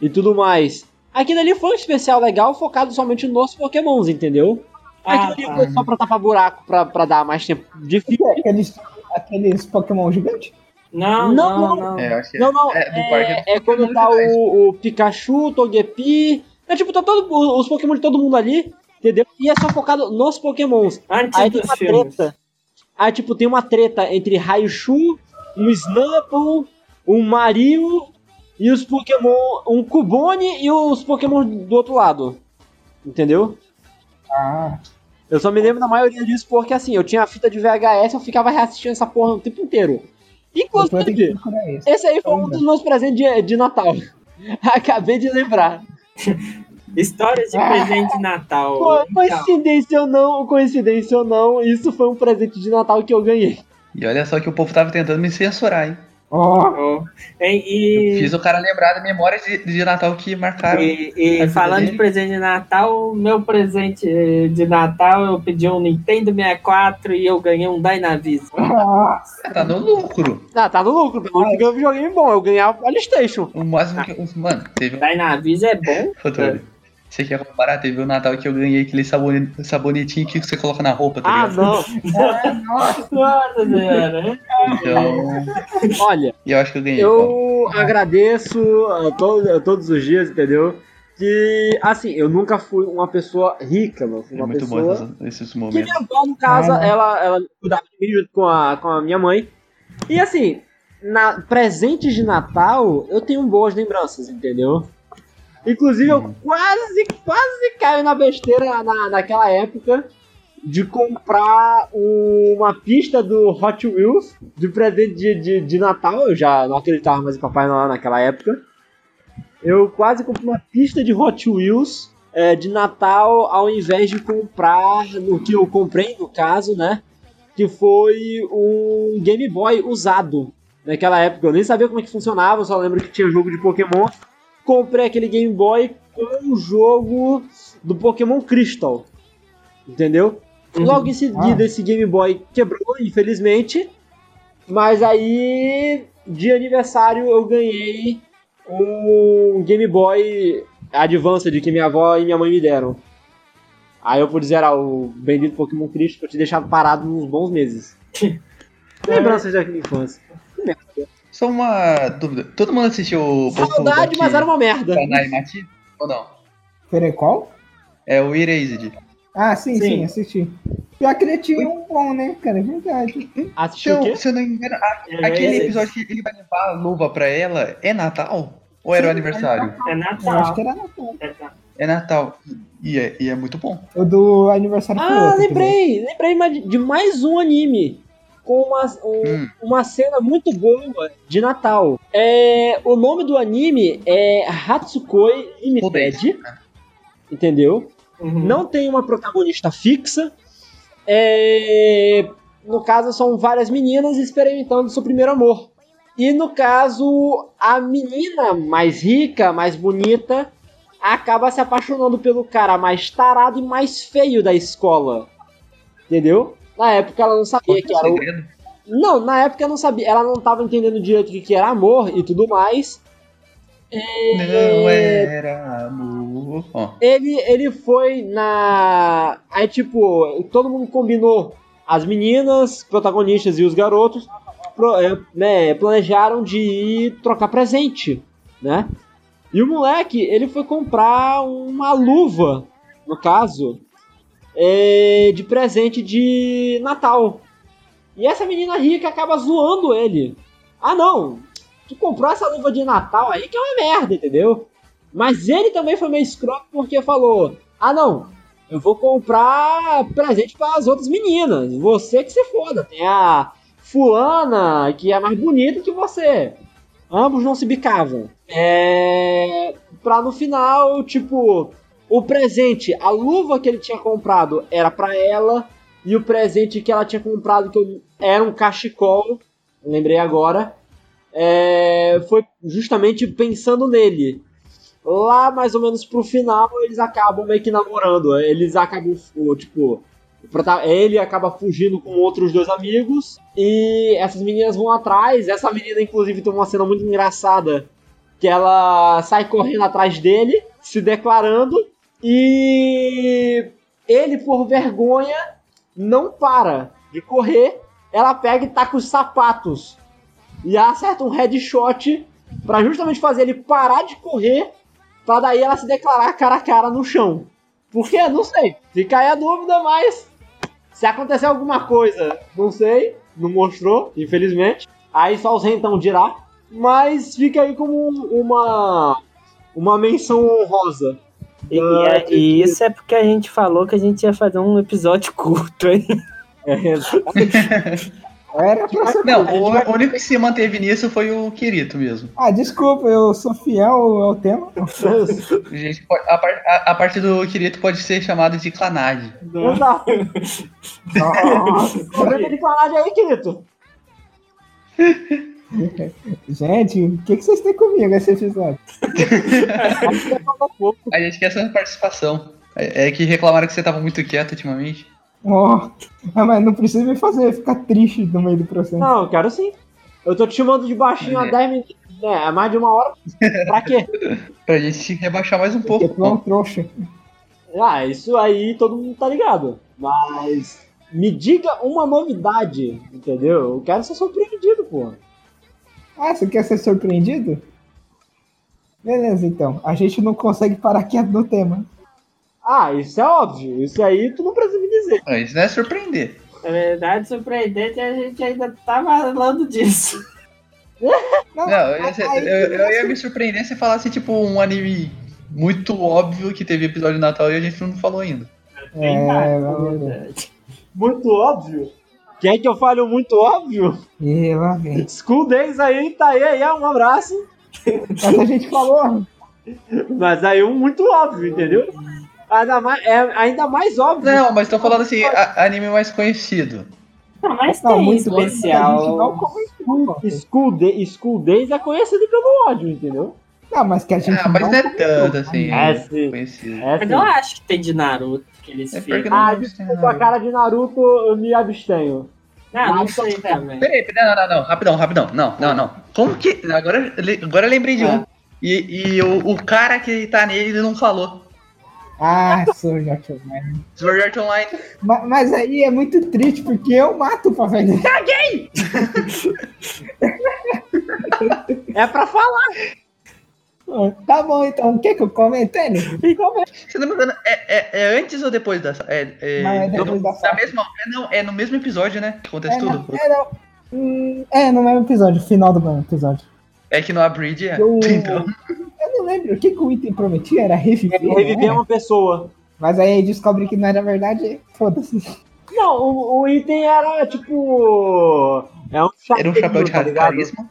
e tudo mais. Aquilo ali foi um especial legal focado somente nos pokémons, entendeu? Ah, Aquilo ali tá. foi só pra tapar buraco, pra, pra dar mais tempo de filme. Aqueles, aqueles Pokémon gigantes. Não, Não, não, não. não. É, que Não, não, é, do parque é, é quando tá o, o Pikachu, o Togepi... É tipo, tá todo, os pokémon de todo mundo ali, entendeu? E é só focado nos pokémons. Antes Aí tem uma filmes. treta. Aí, tipo, tem uma treta entre Raichu, um Snapple, um Mario e os Pokémon. Um Cubone e os Pokémon do outro lado. Entendeu? Ah, Eu só me lembro da maioria disso porque, assim, eu tinha a fita de VHS eu ficava reassistindo essa porra o tempo inteiro. Inclusive, esse aí foi um dos meus presentes de, de Natal. Acabei de lembrar. Histórias de presente de Natal. Co- Coincidência ou não, coincidência ou não, isso foi um presente de Natal que eu ganhei. E olha só que o povo tava tentando me censurar, hein? Oh. E, e- Fiz o cara lembrar da memória de, de Natal que marcaram. E, e falando de dele. presente de Natal, meu presente de Natal eu pedi um Nintendo 64 e eu ganhei um Dynavision. nossa, Tá no lucro. Ah, tá no lucro, pelo menos eu videogame bom, eu ganhei a Playstation. O máximo que. Mano, teve um. Dynavision é bom? Você quer comparar? Teve o Natal que eu ganhei aquele sabone- sabonetinho que você coloca na roupa, tá Ah, ligado? não. Nossa senhora, né? Então. Olha, E eu acho que eu ganhei. eu agradeço a, a todos os dias, entendeu? Que, assim, eu nunca fui uma pessoa rica, mano. Fui É uma muito bom pessoa esses, esses que momentos. minha avó, no caso, Ah. ela, ela cuidava de mim junto com a, com a minha mãe. E, assim, na presentes de Natal, eu tenho boas lembranças, entendeu? Inclusive, eu quase, quase caio na besteira na, naquela época de comprar uma pista do Hot Wheels de presente de, de, de Natal. Eu já não acreditava mais em Papai Noel naquela época. Eu quase comprei uma pista de Hot Wheels é, de Natal ao invés de comprar no que eu comprei, no caso, né? Que foi um Game Boy usado. Naquela época eu nem sabia como é que funcionava, só lembro que tinha jogo de Pokémon. Comprei aquele Game Boy com o jogo do Pokémon Crystal. Entendeu? Uhum. Logo em seguida Ah. esse Game Boy quebrou, infelizmente. Mas aí, de aniversário, eu ganhei um Game Boy Advance que minha avó e minha mãe me deram. Aí eu pude zerar o bendito Pokémon Crystal que eu tinha deixado parado uns bons meses. Lembranças da infância. Só uma dúvida. Todo mundo assistiu o Saudade, mas era uma merda. Kanai Mati? Ou não? peraí, qual? É o Erased. Ah, sim, Sim. sim, assisti. Pior que ele tinha um bom, né, cara? É verdade. Assistiu o Então, quê? se eu não me engano, a- É aquele episódio que ele vai levar a luva pra ela é Natal? Ou era o Sim, aniversário? É Eu Natal. acho que era Natal. É Natal. É Natal. E é, e é muito bom. O do aniversário Ah, outro, lembrei! Lembrei mais- de mais um anime. Com uma, um- Hum. uma cena muito boa de Natal. É, o nome do anime é Hatsukoi Limited. Entendeu? Uhum. Não tem uma protagonista fixa. É, no caso, são várias meninas experimentando seu primeiro amor. E no caso, a menina mais rica, mais bonita, acaba se apaixonando pelo cara mais tarado e mais feio da escola. Entendeu? Na época ela não sabia que era o. Não, na época ela não sabia. Ela não tava entendendo direito o que era amor e tudo mais. Não era amor. Ele, ele foi na. Aí, tipo, todo mundo combinou. As meninas, protagonistas e os garotos pro- é, né, planejaram de ir trocar presente, né? E o moleque, ele foi comprar uma luva, no caso, é, de presente de Natal. E essa menina rica acaba zoando ele. Ah, não, tu comprou essa luva de Natal aí que é uma merda, entendeu? Mas ele também foi meio escroto porque falou: Ah, não. Eu vou comprar presente para as outras meninas. Você que se foda. Tem a fulana que é mais bonita que você. Ambos não se bicavam. É. Pra no final, tipo, o presente, a luva que ele tinha comprado era pra ela. E o presente que ela tinha comprado, que era um cachecol, lembrei agora, é, foi justamente pensando nele. Lá, mais ou menos pro final, eles acabam meio que namorando. Eles acabam, tipo, ele acaba fugindo com outros dois amigos. E essas meninas vão atrás. Essa menina, inclusive, tem uma cena muito engraçada. Que ela sai correndo atrás dele, se declarando. E ele, por vergonha, não para de correr. Ela pega e taca os sapatos. E acerta um headshot pra justamente fazer ele parar de correr. Pra daí ela se declarar cara a cara no chão. Por quê? Não sei. Fica aí a dúvida, mas. Se acontecer alguma coisa, não sei. Não mostrou, infelizmente. Aí só os rentão dirá. Mas fica aí como uma. Uma menção honrosa. E, Ah, e- e isso é porque a gente falou que a gente ia fazer um episódio curto, hein? É, Era pra ser. Não, o, o único que se manteve nisso foi o Kirito mesmo. Ah, desculpa, eu sou fiel ao tema. A, gente a, a- a parte do Kirito pode ser chamada de clanagem. Exato. Nossa. De clanagem aí, querido. Gente, o que, que vocês têm comigo nesse episódio? A gente quer essa participação. É, é que reclamaram que você tava muito quieto ultimamente. Oh, mas não precisa me fazer ficar triste no meio do processo. Não, eu quero sim. Eu tô te chamando de baixinho há É. 10 minutos. É, há mais de uma hora. Pra quê? Pra gente rebaixar mais um Porque pouco. tu é um trouxa. Ah, isso aí todo mundo tá ligado. Mas me diga uma novidade, entendeu? Eu quero ser surpreendido, pô. Ah, você quer ser surpreendido? Beleza, então. A gente não consegue parar quieto no tema. Ah, isso é óbvio. Isso aí tu não precisa me dizer. Ah, Isso não é surpreender. Na verdade, surpreendente, a gente ainda tá falando disso. Não, Não, eu, eu- eu ia me surpreender se falasse tipo um anime muito óbvio que teve episódio de Natal e a gente não falou ainda. É, vamos ver. verdade. Muito óbvio. Quer que eu fale um muito óbvio? E lá vem. School Days aí, tá aí, aí, um abraço. Mas a gente falou. Mas aí um muito óbvio, entendeu? Ainda mais, é ainda mais óbvio. Não, mas tô falando assim, a- anime mais conhecido. Não, mas tem muito especial. School, Day, School Days é conhecido pelo ódio, entendeu? Não, mas que a gente Ah, mas não não é tanto assim. É, sim. Conhecido. É, Mas sim. eu acho que tem de Naruto que eles É ficam. Ah, tem desculpa, a cara de Naruto, eu me abstenho. Ah, não Mas sei também. Peraí, peraí, não, não, não, rapidão, rapidão. Não, não, não. Como que. Agora, agora eu lembrei de É. um. E, e o, o cara que tá nele, ele não falou. Ah, Sword Art Online. Sword Art Online. Ma- Mas aí é muito triste, porque eu mato o papai dele. É pra falar. Tá bom, então. Quer que eu comente ele? Se não me engano, é, é, é antes ou depois dessa? É, é, Não, é depois da mesma, é, não, é no mesmo episódio, né? Que acontece É, tudo. é, não. Hum, é, no mesmo episódio, final do mesmo episódio. É que no Abridge é. Eu, Então, eu não lembro o que, que o item prometia, era reviver. não Reviver era? uma pessoa. Mas aí descobre que não era verdade, foda-se. Não, o, o item era tipo. É um chapéu, era um chapéu de tá carisma.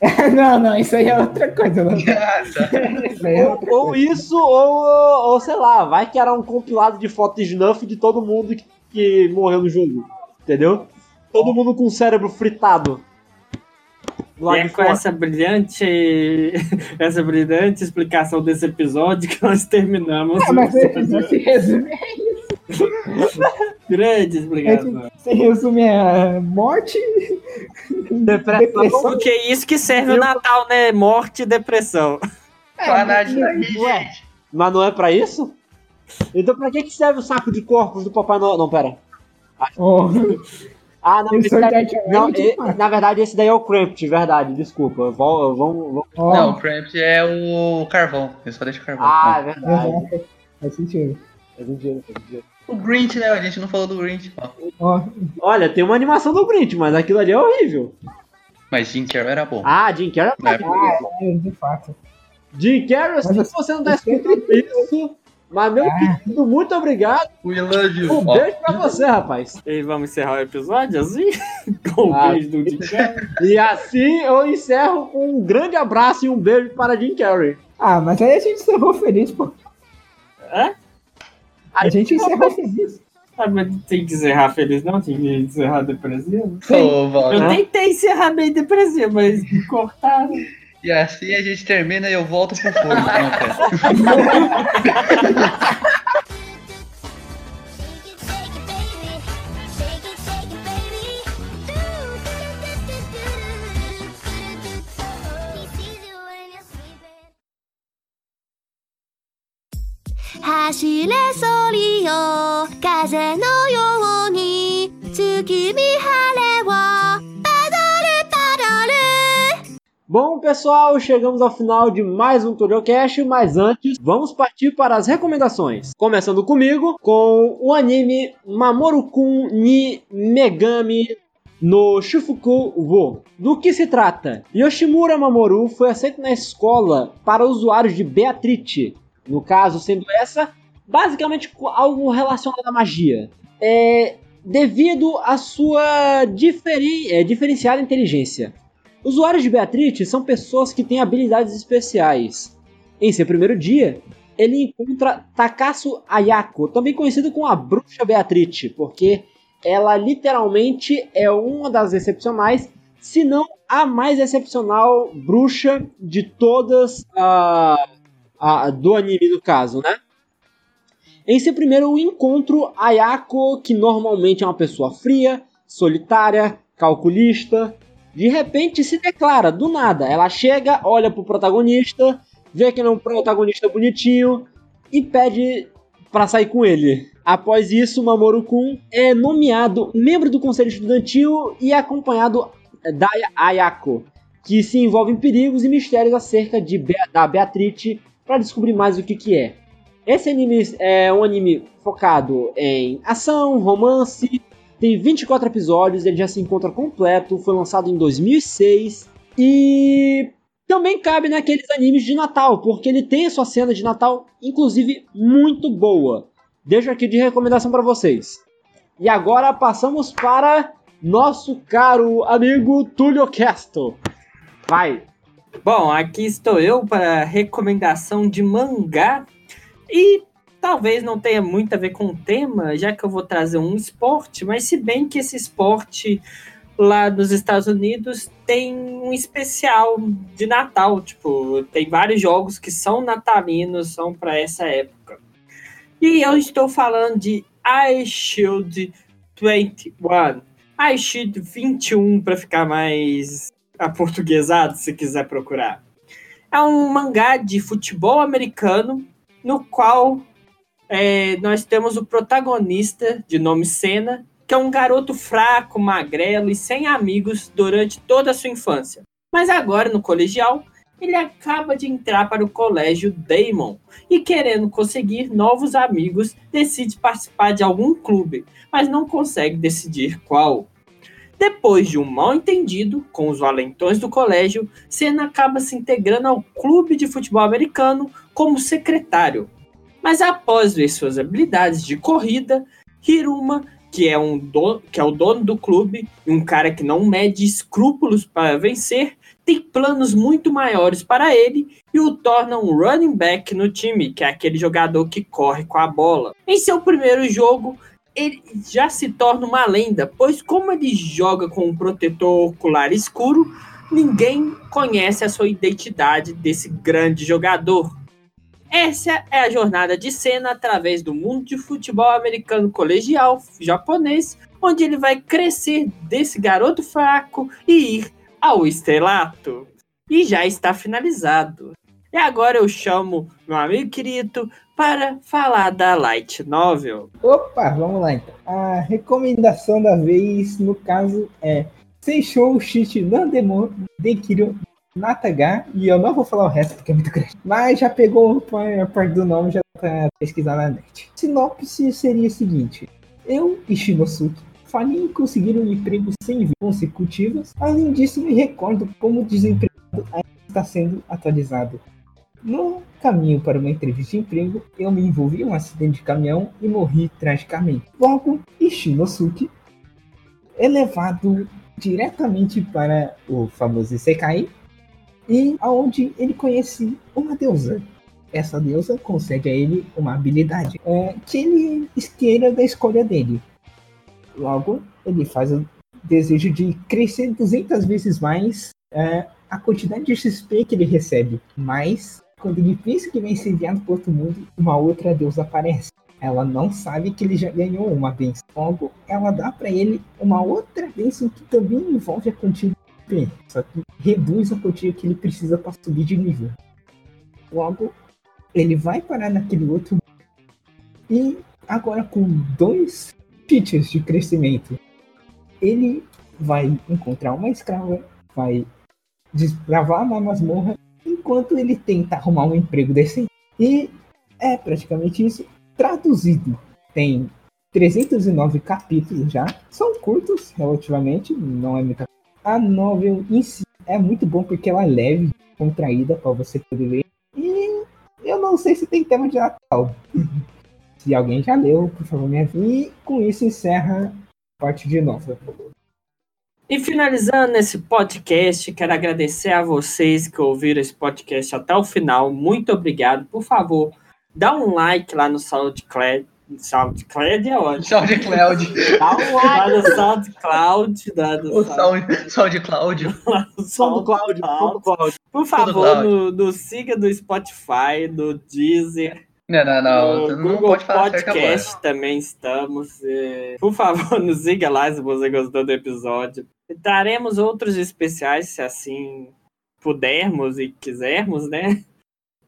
não, não, isso aí é outra coisa. Não. Ah, tá. Isso é Ou, outra ou coisa. isso, ou, ou sei lá, vai que era um compilado de fotos snuff de todo mundo que, que morreu no jogo. Entendeu? Todo mundo com o cérebro fritado. Do E é de com fora. essa brilhante, essa brilhante explicação desse episódio que nós terminamos. Ah, mas esse você, episódio. você resume, Grande explicação. você resume a morte, Depressão. depressão. Porque é isso que serve o Natal, né? Morte e depressão. Clanagem aí, Ué. Mas não é pra isso? Então pra que, que serve o saco de corpos do Papai Noel? Não, pera. Oh, Ah, não, Esse daí- Art não, e- na verdade esse daí é o Cramped, verdade, desculpa. Vamos, vamos, oh, Não, o Cramp é o carvão. Ele só deixa carvão. Ah, é verdade. Faz sentido. Faz sentido, faz sentido. O Grinch, né? A gente não falou do Grinch. ó. Olha, tem uma animação do Grinch, mas aquilo ali é horrível. Mas Jim Carrey era bom. Ah, Jim Carrey Na é época. ah, é, de fato. Jim Carrey, se Mas você não tá escutando isso, Mas, meu Ah. querido, muito obrigado. We love you. Um beijo pra você, rapaz. E vamos encerrar o episódio assim? Com o Ah. beijo do Jim Carrey. E assim eu encerro com um grande abraço e um beijo para Jim Carrey. Ah, mas aí a gente encerrou feliz, pô. Hã? A gente encerrou feliz. Ah, mas tem que encerrar feliz, não? Tem que encerrar depressivo? Ô, Eu tentei encerrar bem depressivo, mas me cortaram. E assim a gente termina e eu volto pro fogo. 走れソリよ風のように月見晴れをパドルパドル Bom, pessoal, chegamos ao final de mais um Tutorialcast, mas antes, vamos partir para as recomendações. Começando comigo, com o anime Mamoru-kun ni Megami no Shufuku Wo. Do que se trata? Yoshimura Mamoru foi aceito na escola para usuários de Beatrite, no caso sendo essa basicamente algo relacionado à magia. É, devido à sua é, diferenciada inteligência. Usuários de Beatrite são pessoas que têm habilidades especiais. Em seu primeiro dia, ele encontra Takasu Ayako, também conhecido como a Bruxa Beatrite, porque ela literalmente é uma das excepcionais, se não a mais excepcional bruxa de todas a, a- do anime no caso, né? Em seu primeiro encontro, Ayako, que normalmente é uma pessoa fria, solitária, calculista, de repente se declara do nada. Ela chega, olha pro protagonista, vê que ele é um protagonista bonitinho e pede para sair com ele. Após isso, Mamoru-kun é nomeado membro do conselho estudantil e é acompanhado da Ayako, que se envolve em perigos e mistérios acerca de Be da Beatrice para descobrir mais o que, que é. Esse anime é um anime focado em ação, romance, tem 24 episódios, ele já se encontra completo, foi lançado em 2006 e também cabe naqueles animes de Natal, porque ele tem a sua cena de Natal, inclusive muito boa. Deixo aqui de recomendação para vocês. E agora passamos para nosso caro amigo Túlio Casto. Vai. Bom, aqui estou eu para recomendação de mangá e talvez não tenha muito a ver com o tema, já que eu vou trazer um esporte, mas se bem que esse esporte lá nos Estados Unidos tem um especial de Natal, tipo, tem vários jogos que são natalinos, são para essa época. E eu estou falando de Ice Shield 21. Ice Shield 21 para ficar mais aportuguesado, se quiser procurar. É um mangá de futebol americano no qual é, nós temos o protagonista de nome Senna, que é um garoto fraco, magrelo e sem amigos durante toda a sua infância. Mas agora, no colegial, ele acaba de entrar para o colégio Damon e, querendo conseguir novos amigos, decide participar de algum clube, mas não consegue decidir qual. Depois de um mal entendido com os valentões do colégio, Senna acaba se integrando ao clube de futebol americano como secretário. Mas após ver suas habilidades de corrida, Hiruma, que é, um que é o dono do clube e um cara que não mede escrúpulos para vencer, tem planos muito maiores para ele e o torna um running back no time, que é aquele jogador que corre com a bola. Em seu primeiro jogo, ele já se torna uma lenda, pois como ele joga com um protetor ocular escuro, ninguém conhece a sua identidade desse grande jogador. Essa é a jornada de Senna através do mundo de futebol americano colegial japonês, onde ele vai crescer desse garoto fraco e ir ao estrelato. E já está finalizado. E agora eu chamo meu amigo querido para falar da Light Novel. Opa, vamos lá então. A recomendação da vez, no caso, é Seishou Shichi Nandemon Dekiru Nataga. E eu não vou falar o resto porque é muito grande. Mas já pegou a parte do nome, já tá pesquisar na net. Sinopse seria o seguinte: Eu e Shinosuke em conseguir um emprego sem vezes consecutivas. Além disso, me recordo como o desempregado ainda está sendo atualizado. No caminho para uma entrevista de emprego, eu me envolvi em um acidente de caminhão e morri tragicamente. Logo, Ishinosuke é levado diretamente para o famoso Isekai e aonde ele conhece uma deusa. Essa deusa concede a ele uma habilidade é, que ele queira da escolha dele. Logo, ele faz o desejo de crescer 200 vezes mais é, a quantidade de XP que ele recebe. Mas, quando pensa que vai ser enviado para outro mundo, uma outra deusa aparece. Ela não sabe que ele já ganhou uma bênção. Logo, ela dá para ele uma outra bênção que também envolve a quantia de. Só que reduz a quantia que ele precisa para subir de nível. Logo, ele vai parar naquele outro e agora com dois features de crescimento. Ele vai encontrar uma escrava, vai desbravar uma masmorra, enquanto ele tenta arrumar um emprego decente. E é praticamente isso. Traduzido, tem 309 capítulos já. São curtos, relativamente, não é muita A novel em si é muito bom porque ela é leve, contraída para você poder ler. E eu não sei se tem tema de Natal. se alguém já leu, por favor, me avise. E com isso encerra a parte de novo. E finalizando esse podcast, quero agradecer a vocês que ouviram esse podcast até o final. Muito obrigado. Por favor, dá um like lá no SoundCloud. SoundCloud é ótimo. SoundCloud. Dá um Lá like. no SoundCloud. Lá no O Sound, SoundCloud. lá no do Cláudio. Por favor, Cláudio. no, no siga do Spotify, no Deezer, Não, não, não. no não Google Podcast também estamos. Por favor, nos siga lá se você gostou do episódio. Traremos outros especiais, se assim pudermos e quisermos, né?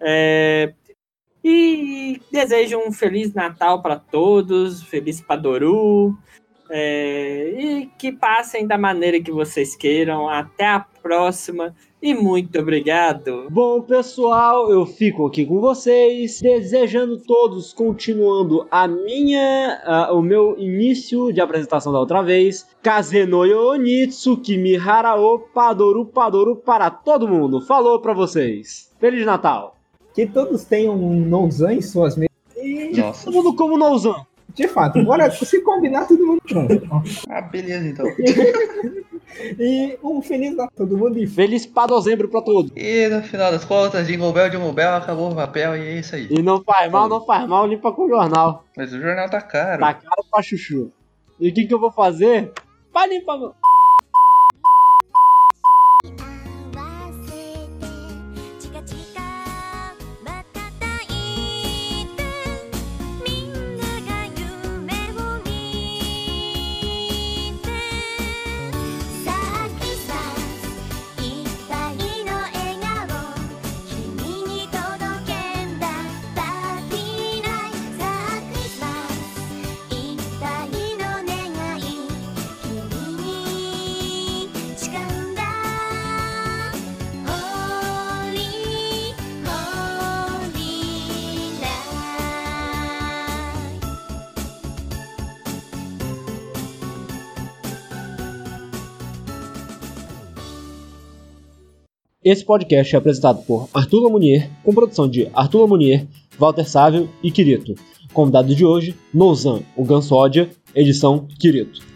É, E desejo um Feliz Natal para todos, Feliz Padoru. é, E que passem da maneira que vocês queiram. Até a próxima e muito obrigado. Bom, pessoal, eu fico aqui com vocês, desejando todos, continuando a minha, ah, o meu início de apresentação da outra vez, Kazenoyo Onitsu, Kimi Harao, Padoru Padoru para todo mundo. Falou pra vocês. Feliz Natal. Que todos tenham um Nozan em suas mesas. Nossa. Todo mundo como Nouzan. de fato, bora se combinar todo mundo junto. Ah, beleza, então. E um feliz Natal todo mundo e Feliz Padozembro pra todos. E no final das contas, Jingle Bell, Jingle Bell, acabou o papel e é isso aí. E não faz mal, não faz mal, limpa com o jornal. Mas o jornal tá caro. Tá caro pra chuchu. E o que, que eu vou fazer? Vai limpar Esse podcast é apresentado por Arthur Lamounier, com produção de Arthur Lamounier, Walter Sávio e Quirito. Convidado de hoje, Nouzan, o Gansódia, edição Quirito.